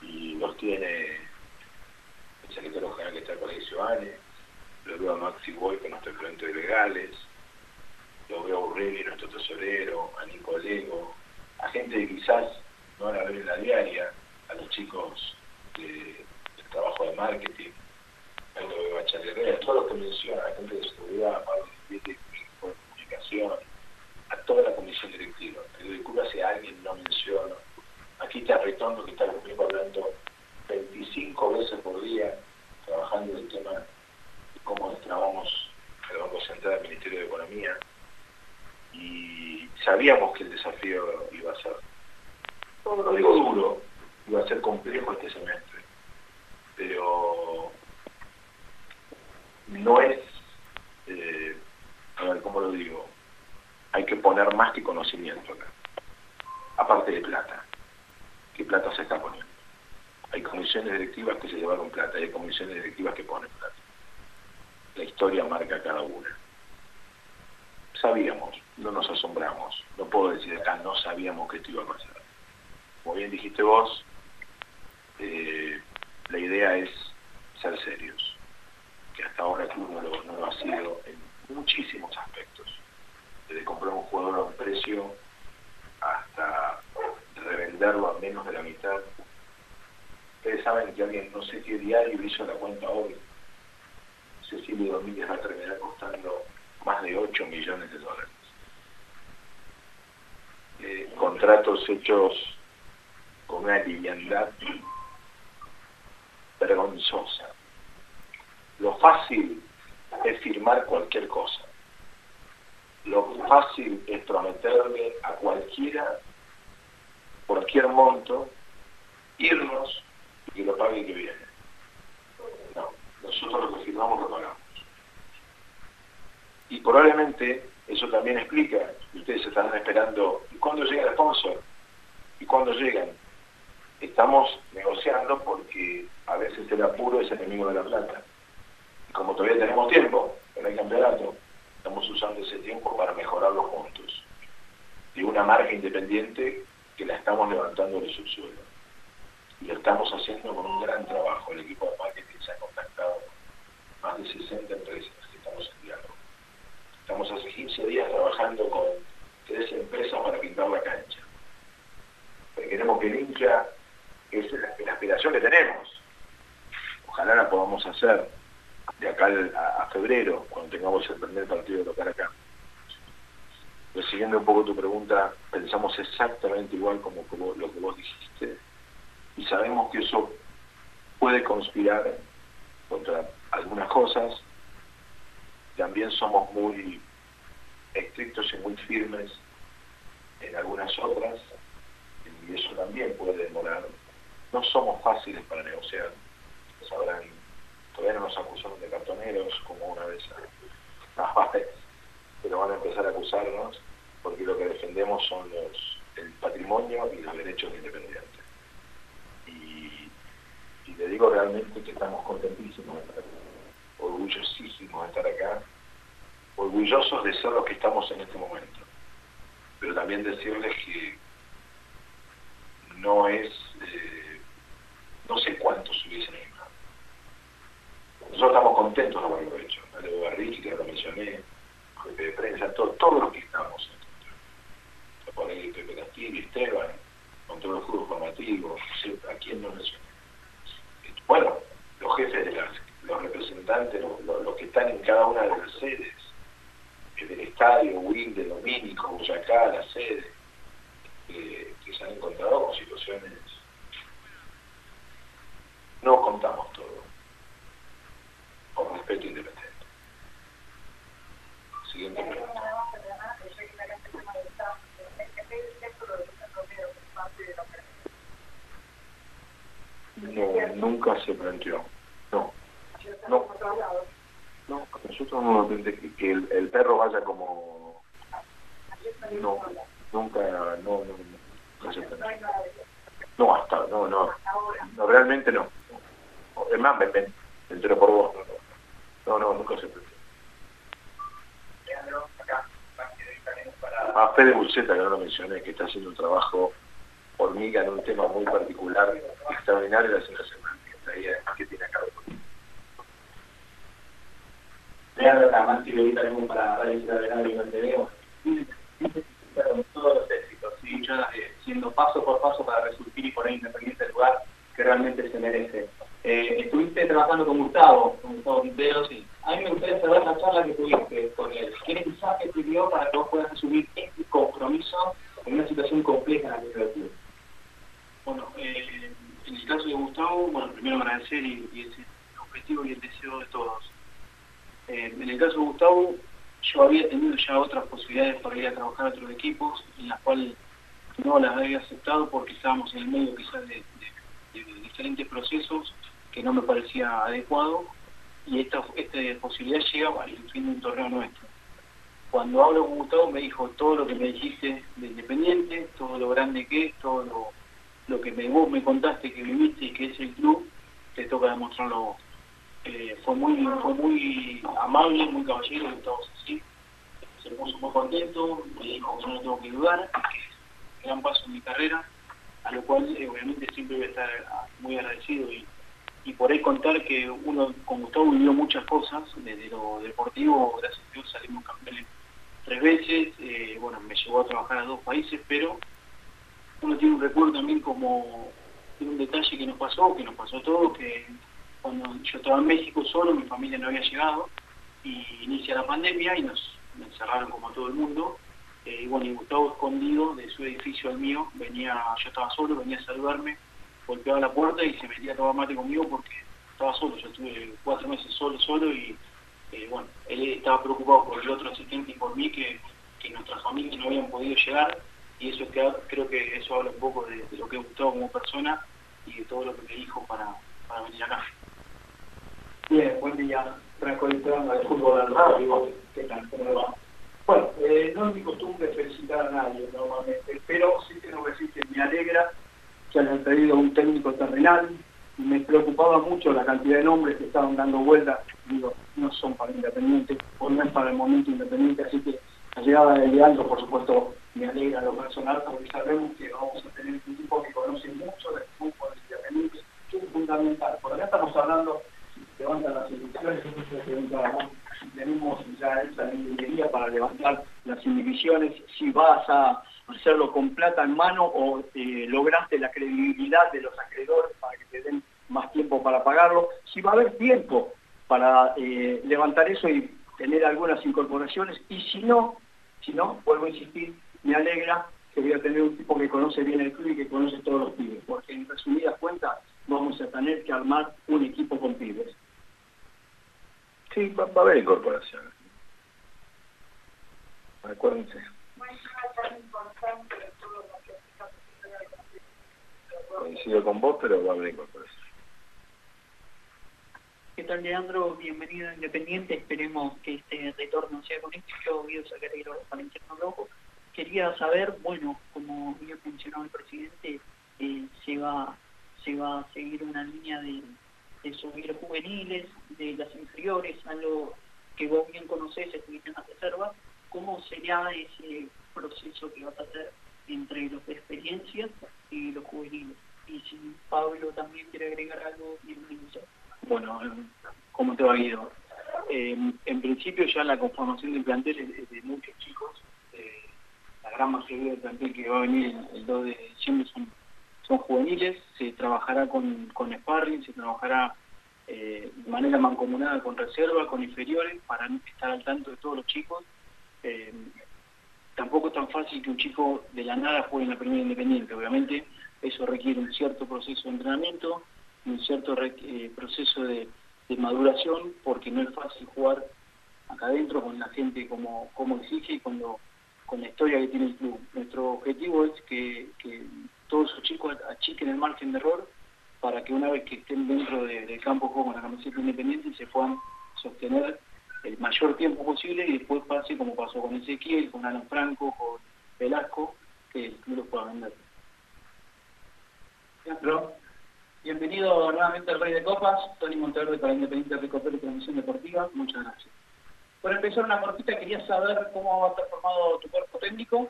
Y los tiene el secretario general que está con Giovanni, lo veo a Maxi Boy con nuestro gerente de legales, lo veo a Urrelli, nuestro tesorero, a Nico Lego, a gente que quizás no van a ver en la diaria, a los chicos de- del trabajo de marketing, a Charlie Herrera, a todos los que mencionan, a gente de seguridad, a Pablo de comunicación, a toda la comisión directiva. Pero disculpa si alguien no menciono. Aquí está Retondo que está conmigo hablando 25 veces por día, trabajando el tema de cómo destrabamos el Banco Central del Ministerio de Economía. Y sabíamos que el desafío iba a ser, no lo digo duro, iba a ser complejo este semestre. Pero no es, eh, a ver, ¿cómo lo digo? Hay que poner más que conocimiento acá. aparte de plata. ¿Qué plata se está poniendo? Hay comisiones directivas que se llevaron plata, hay comisiones directivas que ponen plata. La historia marca cada una. Sabíamos, no nos asombramos, no puedo decir acá, no sabíamos que esto iba a pasar. Como bien dijiste vos, eh, la idea es ser serios, que hasta ahora el no lo, no lo ha sido en muchísimos aspectos. Desde comprar un jugador a un precio hasta revenderlo a menos de la mitad. Ustedes saben que alguien, no sé qué diario hizo la cuenta hoy, Cecilio Domínguez va a terminar costando más de 8 millones de dólares. Eh, contratos hechos con una liviandad vergonzosa. Lo fácil es firmar cualquier cosa. Lo fácil es prometerle a cualquiera, cualquier monto, irnos y que lo pague el que viene. No, nosotros lo que firmamos. Y probablemente eso también explica, que ustedes estarán esperando, ¿y cuándo llega el sponsor? ¿Y cuándo llegan? Estamos negociando porque a veces el apuro es enemigo de la plata. Y como todavía tenemos tiempo en el campeonato, estamos usando ese tiempo para mejorar los puntos. De una marca independiente que la estamos levantando del subsuelo. Y lo estamos haciendo con un gran trabajo. El equipo de marketing se ha contactado con más de 60 empresas que estamos en diálogo. Estamos hace 15 días trabajando con tres empresas para pintar la cancha. Queremos que el hincha, es la, aspiración que tenemos. Ojalá la podamos hacer de acá a, a febrero, cuando tengamos el primer partido de local acá. Pero siguiendo un poco tu pregunta, pensamos exactamente igual como vos- lo que vos dijiste y sabemos que eso puede conspirar contra algunas cosas. También somos muy estrictos y muy firmes en algunas otras y eso también puede demorar. No somos fáciles para negociar. Sabrán, todavía no nos acusaron de cartoneros como una vez a pero van a empezar a acusarnos porque lo que defendemos son los el patrimonio y los derechos de independientes. Y, y le digo realmente que estamos contentísimos de orgullosísimos de estar acá, orgullosos de ser los que estamos en este momento. Pero también decirles que no es, eh, no sé cuántos hubiesen hecho. Nosotros estamos contentos de haberlo hecho. Leo Barriqui, que lo mencioné, jefe de prensa, todo, todos los que estamos. Por ahí Pepe Castillo, Esteban, con todos los grupos formativos, no sé, a quién no mencioné. Bueno, los jefes de las, los representantes, los, los- los que están en cada una de las sedes, del estadio, Wilde, Domínico, Boyacá, la sede, eh, que se han encontrado con situaciones. No contamos todo, con respeto independiente. Siguiente pregunta. No, nunca se planteó. No. No. No, nosotros no que, que el, perro vaya como... No, nunca, no, no, no, no hasta, no, no, no, realmente no. Es más, me, entero por vos. No, no, nunca se planteó. A Fede Buceta, que no lo mencioné, que está haciendo un trabajo hormiga en un tema muy particular, extraordinario la Semántica, ahí además que tiene a. Leandro Camanti, y ahorita tenemos para Radio Ciudad de y TV. Fueron todos los éxitos, ya eh, siendo paso por paso para resurgir y poner Independiente el lugar que realmente se merece. Eh, estuviste trabajando con Gustavo, con Gustavo Quintero, sí. A mí me gustaría saber la charla que tuviste con él. ¿Qué mensaje te dio para que vos puedas asumir este compromiso en una situación compleja en la que se? Bueno, eh, en el caso de Gustavo, bueno, primero agradecer y, y ese objetivo y el deseo de todos. Eh, en el caso de Gustavo, yo había tenido ya otras posibilidades para ir a trabajar a otros equipos, en las cuales no las había aceptado porque estábamos en el medio quizás de, diferentes procesos que no me parecía adecuado y esta, esta posibilidad llega al fin de un torneo nuestro. cuando hablo con Gustavo me dijo todo lo que me dijiste de Independiente, todo lo grande que es, todo lo, lo que me, vos me contaste que viviste y que es el club, te toca demostrarlo vos. Eh, fue muy fue muy amable, muy caballero, Gustavo así. Se puso muy contento, me dijo que no tengo que dudar, que es un gran paso en mi carrera, a lo cual eh, obviamente siempre voy a estar ah, muy agradecido y, y por ahí contar que uno con Gustavo vivió muchas cosas, desde lo deportivo, gracias a Dios salimos campeones tres veces, eh, bueno, me llevó a trabajar a dos países, pero uno tiene un recuerdo también como de un detalle que nos pasó, que nos pasó a todos, que cuando yo estaba en México solo, mi familia no había llegado, y inicia la pandemia y nos, encerraron como todo el mundo, eh, y bueno, y Gustavo escondido de su edificio al mío, venía, yo estaba solo, venía a saludarme, golpeaba la puerta y se metía a tomar mate conmigo porque estaba solo, yo estuve cuatro meses solo, solo y eh, bueno, él estaba preocupado por el otro asistente y por mí que, que nuestras familias no habían podido llegar y eso creo que eso habla un poco de, lo que he gustado como persona y de todo lo que me dijo para, para venir acá. Bien, buen día. Franco Litranga de Fútbol al Radio. ¿Qué tal? ¿Cómo va? Bueno, eh, no es mi costumbre felicitar a nadie normalmente, pero sí que decir que me alegra que hayan traído un técnico terrenal. Me preocupaba mucho la cantidad de nombres que estaban dando vueltas. Digo, no son para Independiente, o no es para el momento Independiente, así que la llegada de Leandro, por supuesto, me alegra lo personal, porque sabemos que vamos a tener un tipo que conoce mucho del fútbol Independiente, que es fundamental. Por acá estamos hablando levantan las inhibiciones, tenemos ya esa ingeniería para levantar las inhibiciones, si vas a hacerlo con plata en mano o eh, lograste la credibilidad de los acreedores para que te den más tiempo para pagarlo, si va a haber tiempo para eh, levantar eso y tener algunas incorporaciones, y si no, si no, vuelvo a insistir, me alegra que voy a tener un tipo que conoce bien el club y que conoce todos los pibes, porque en resumidas cuentas vamos a tener que armar un equipo con pibes. Sí, va, va a haber incorporaciones. Acuérdense. Coincido con vos, pero va a haber incorporaciones. ¿Qué tal, Leandro? Bienvenido a Independiente. Esperemos que este retorno sea con éxito. Guido Zacarero para Interno Rojo. Quería saber, bueno, como bien mencionó el presidente, eh, se va se va a seguir una línea de, de subir juveniles, de las inferiores, algo que vos bien conocés, estuviste en las reservas. ¿Cómo será ese proceso que vas a hacer entre los de experiencia y los juveniles? Y si Pablo también quiere agregar algo, bienvenido. Bueno, ¿cómo te va Guido? Eh, en principio ya la conformación del plantel es de muchos chicos. Eh, la gran mayoría del plantel que va a venir el 2 de diciembre son, son juveniles. Se trabajará con, con sparring, se trabajará eh, de manera mancomunada con reserva, con inferiores, para estar al tanto de todos los chicos. Eh, tampoco es tan fácil que un chico de la nada juegue en la primera independiente. Obviamente eso requiere un cierto proceso de entrenamiento, un cierto eh, proceso de, maduración, porque no es fácil jugar acá adentro con la gente como, como exige y con, la historia que tiene el club. Nuestro objetivo es que todos esos chicos achiquen el margen de error para que una vez que estén dentro de- del campo de juego con la camiseta independiente se puedan sostener el mayor tiempo posible y después pase como pasó con Ezequiel, con Alan Franco, con Velasco, que el club los pueda vender. Leandro, Bienvenido nuevamente al Rey de Copas, Tony Monteverde para Independiente Recopero y Transmisión Deportiva, muchas gracias. Por empezar una cortita, quería saber cómo va a estar formado tu cuerpo técnico.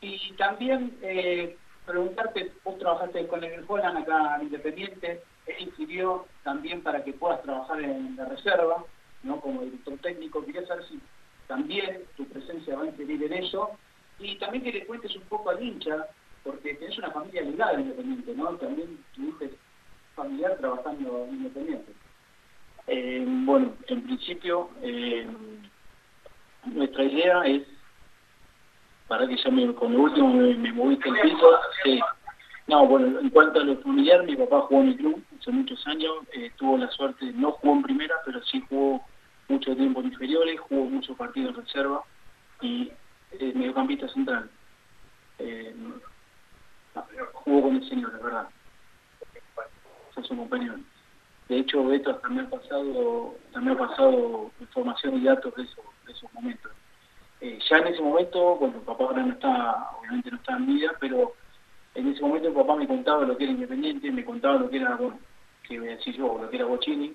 Y también eh, preguntarte, vos trabajaste con el Holland acá en Independiente, él infirió también para que puedas trabajar en la reserva, ¿no? como director técnico. Quería saber si también tu presencia va a inferir en eso. Y también que le cuentes un poco al hincha, porque tenés una familia ligada en Independiente, ¿no? También tuviste familiar trabajando en Independiente. Eh, bueno, en principio, eh, nuestra idea es, para que ya me, con lo último me, me moviste el piso, sí. No, bueno, en cuanto a lo familiar, mi papá jugó en el club hace muchos años, eh, tuvo la suerte, no jugó en primera, pero sí jugó mucho tiempo en inferiores, jugó muchos partidos en reserva y eh, mediocampista central. Eh, jugó con el señor, es verdad. Fue su compañero. De hecho, Beto también ha pasado, también ha pasado información y datos de esos momentos. Eh, ya en ese momento, bueno, papá ahora no está, obviamente no está en vida, pero en ese momento mi papá me contaba lo que era Independiente, me contaba lo que era, bueno, que voy a decir yo, lo que era Bochini,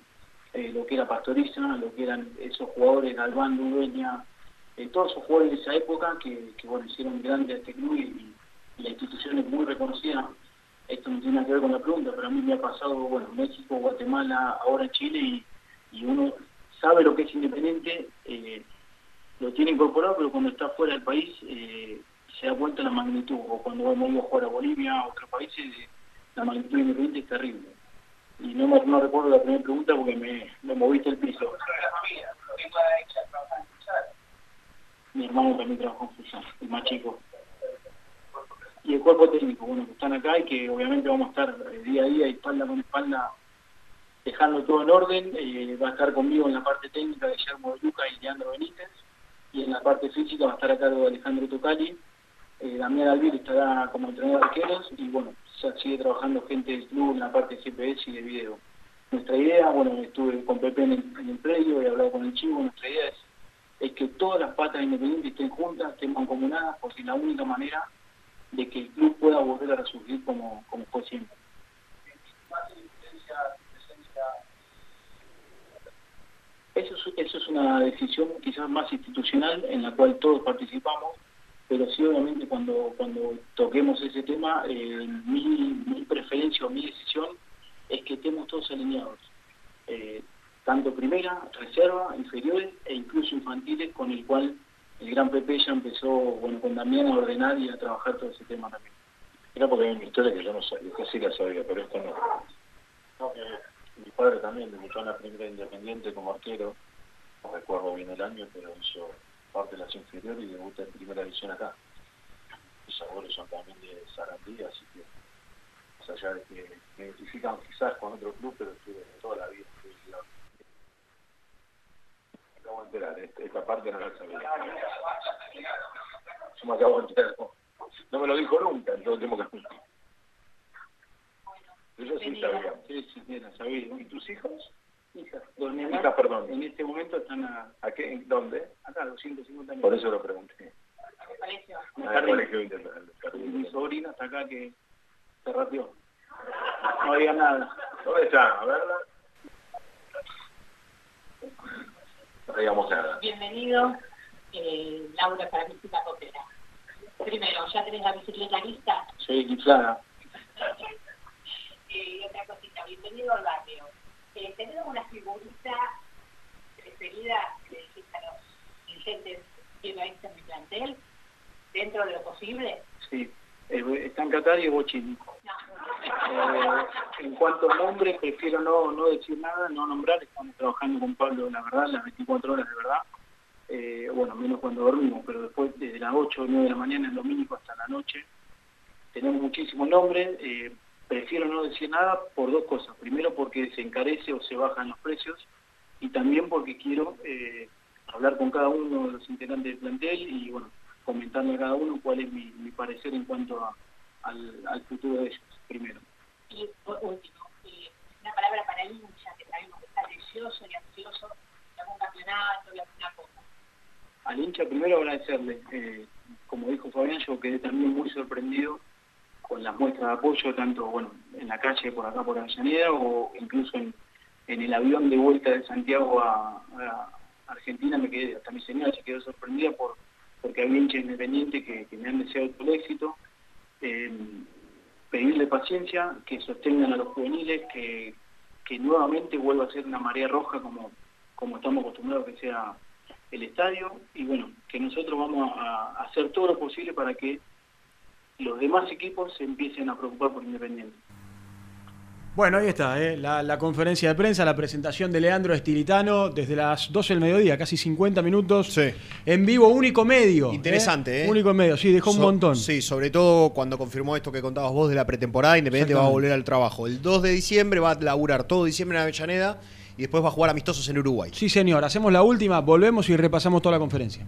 eh, lo que era Pastoriza, lo que eran esos jugadores, Galván, Dueña, eh, todos esos jugadores de esa época que, que bueno, hicieron grande a este y, y la institución es muy reconocida. Esto no tiene nada que ver con la pregunta, pero a mí me ha pasado, bueno, México, Guatemala, ahora Chile, y, y uno sabe lo que es Independiente, eh, lo tiene incorporado, pero cuando está fuera del país eh, se da cuenta la magnitud, o cuando hemos ido a jugar a Bolivia, a otros países, eh, la magnitud de Independiente es terrible. Y no, me, no recuerdo la primera pregunta porque me, me moviste el piso. Mi hermano también trabajó en Futsal, el más chico. Y el cuerpo técnico, bueno, que están acá y que obviamente vamos a estar eh, día a día, espalda con espalda, dejando todo en orden. Eh, va a estar conmigo en la parte técnica Guillermo de Luca y Leandro Benítez. Y en la parte física va a estar a cargo de Alejandro Tocali. Eh, Damián estará como entrenador de arqueros y bueno, ya sigue trabajando gente del club en la parte de GPS y de video. Nuestra idea, bueno, estuve con Pepe en el, en el predio, he hablado con el chivo, nuestra idea es, es que todas las patas independientes estén juntas, estén mancomunadas, porque es la única manera de que el club pueda volver a resurgir como, como fue siempre. Eso es, eso es una decisión quizás más institucional en la cual todos participamos, pero sí obviamente cuando, cuando toquemos ese tema, eh, mi, mi preferencia o mi decisión es que estemos todos alineados. Eh, tanto primera, reserva, inferiores e incluso infantiles, con el cual el gran Pepe ya empezó, bueno, con Damián a ordenar y a trabajar todo ese tema también. Era porque hay una historia que yo no sabía, que sí la sabía, pero esto no. No, que mi padre también debutó en la primera independiente como arquero, no recuerdo bien el año, pero hizo parte de las inferiores y debuta en primera división acá. Mis abuelos son también de Sarandí, así que, más allá de que me identifican quizás con otro club, pero estuve toda la vida. Me acabo de enterar, esta, esta parte no la sabía. Yo me acabo de enterar. No me lo dijo nunca en todo el tiempo que Yo sí sabía. Sí, sí, mira, sabía. ¿Y tus hijos? Hijas. Dos Hijas, nenas, perdón. En este momento están a, ¿A qué? ¿Dónde? acá, a 250 Por metros. eso lo pregunté. Jardín. colegio Inter- Y Mi sobrina está acá que se rateó. No había nada. ¿Dónde está? A verla. No digamos nada. Bienvenido, eh, Laura, para Visita Copera. Primero, ¿ya tenés la bicicleta lista? Soy inflada. Eh, y otra cosita, bienvenido al barrio. Eh, ¿Tenés alguna figurita preferida que dijiste a los dirigentes que va a mi plantel? Dentro de lo posible. Sí. Está en Qatar y es Bochini. Eh, en cuanto a nombre, prefiero no, no decir nada, no nombrar. Estamos trabajando con Pablo, la verdad, las 24 horas de verdad. Eh, bueno, menos cuando dormimos, pero después desde las 8 o 9 de la mañana el domingo hasta la noche. Tenemos muchísimos nombres. eh, prefiero no decir nada por dos cosas. Primero porque se encarece o se bajan los precios y también porque quiero eh, hablar con cada uno de los integrantes del plantel y bueno, comentarle a cada uno cuál es mi, mi parecer en cuanto a- al, al futuro de ellos, primero. Y por último, eh, una palabra para el hincha, que sabemos que está deseoso y ansioso de algún campeonato, de alguna cosa. Al hincha primero agradecerle, eh, como dijo Fabián, yo quedé también muy sorprendido con las muestras de apoyo, tanto bueno en la calle por acá por Avellaneda o incluso en, el avión de vuelta de Santiago a, Argentina, me quedé, hasta mi señora se quedó sorprendida por porque había hinchas independientes que, que me han deseado todo el éxito. Eh, pedirle paciencia, que sostengan a los juveniles, que, que nuevamente vuelva a ser una marea roja como, como estamos acostumbrados que sea el estadio y bueno, que nosotros vamos a hacer todo lo posible para que los demás equipos se empiecen a preocupar por Independiente. Bueno, ahí está, ¿eh? la, la conferencia de prensa, la presentación de Leandro Estilitano desde las 12 del mediodía, casi 50 minutos. En vivo, único medio. Interesante, ¿eh? Único medio, sí, dejó un montón. Sí, sobre todo cuando confirmó esto que contabas vos de la pretemporada, Independiente va a volver al trabajo. El 2 de diciembre va a laburar todo diciembre en Avellaneda y después va a jugar amistosos en Uruguay. Sí, señor, hacemos la última, volvemos y repasamos toda la conferencia.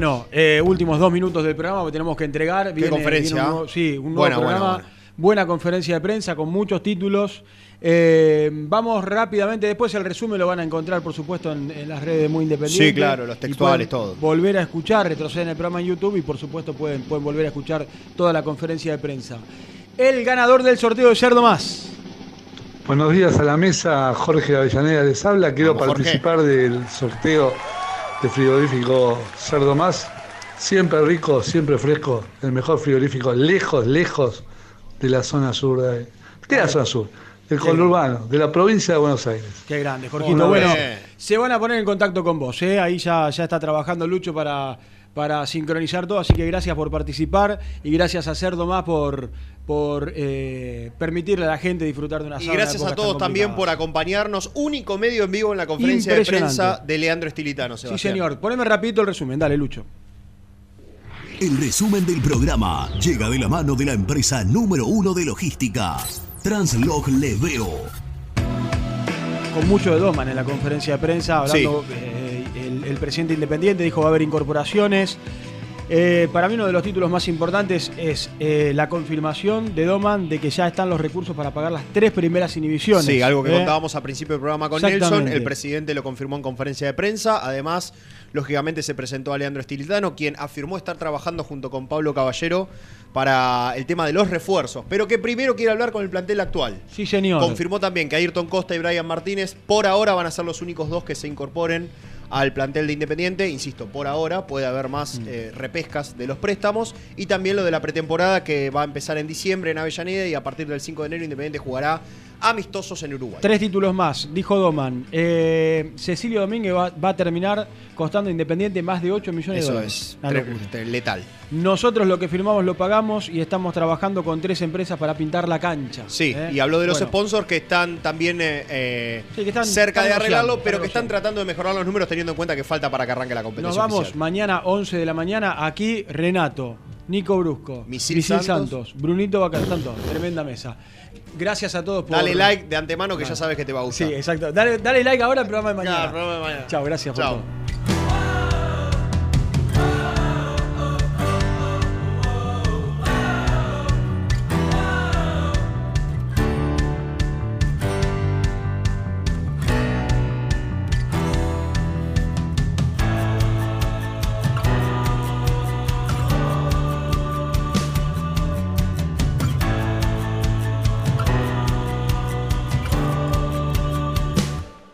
Bueno, eh, últimos dos minutos del programa que tenemos que entregar. ¿Qué conferencia? viene un nuevo- sí, un nuevo Buena, programa. buena. Buena conferencia de prensa con muchos títulos. Eh, vamos rápidamente, después el resumen lo van a encontrar, por supuesto, en, en las redes muy independientes. Sí, claro, los textuales, todo. Volver a escuchar, retroceder en el programa en YouTube y, por supuesto, pueden, pueden volver a escuchar toda la conferencia de prensa. El ganador del sorteo de Yerdo Más. Buenos días a la mesa, Jorge Avellaneda les habla. Quiero Vamos, Jorge. participar del sorteo de frigorífico Cerdo Más. Siempre rico, siempre fresco. El mejor frigorífico, lejos, lejos de la zona sur. De, ¿Qué es la zona sur? Del conurbano, de la provincia de Buenos Aires. Qué grande, Jorgito. Bueno, se van a poner en contacto con vos, ¿eh? Ahí ya, ya está trabajando Lucho para, para sincronizar todo, así que gracias por participar y gracias a Cerdo Más por, por eh, permitirle a la gente disfrutar de una Y sauna gracias a todos también por acompañarnos. Único medio en vivo en la conferencia de prensa de Leandro Estilitano, Sí, señor. Poneme rapidito el resumen, dale, Lucho. El resumen del programa llega de la mano de la empresa número uno de logística, Translog Leveo. Con mucho de Doman en la conferencia de prensa, hablando, eh, el, el presidente independiente dijo va a haber incorporaciones. Eh, para mí uno de los títulos más importantes es eh, la confirmación de Doman de que ya están los recursos para pagar las tres primeras inhibiciones. Sí, algo que ¿eh? contábamos al principio del programa con. Nelson. El presidente lo confirmó en conferencia de prensa. Además, lógicamente se presentó a Leandro Estilitano, quien afirmó estar trabajando junto con Pablo Caballero para el tema de los refuerzos, pero que primero quiere hablar con el plantel actual. Sí, señor. Confirmó también que Ayrton Costa y Brian Martínez por ahora van a ser los únicos dos que se incorporen al plantel de Independiente. Insisto, por ahora puede haber más Mm. eh, repescas de los préstamos y también lo de la pretemporada que va a empezar en diciembre en Avellaneda y a partir del 5 de enero Independiente jugará amistosos en Uruguay. Tres títulos más, dijo Doman. Eh, Cecilio Domínguez va, va a terminar costando Independiente más de 8 millones de Eso dólares. es locura. tre- letal. Nosotros lo que firmamos lo pagamos y estamos trabajando con tres empresas para pintar la cancha. Sí, ¿eh? y habló de los Bueno, sponsors que están también eh, Sí, que están- cerca están de arreglarlo, pero que están tratando de mejorar los números teniendo en cuenta que falta para que arranque la competición. Nos vamos oficial. mañana 11 de la mañana aquí Renato, Nico Brusco, Misil Santos. Santos. Brunito Bacal, tanto, tremenda mesa. Gracias a todos por Dale like de antemano que ya sabes que te va a gustar. Sí, exacto. Dale, dale like ahora al programa de mañana. Claro, programa de mañana. Chao, gracias por Chao. todo.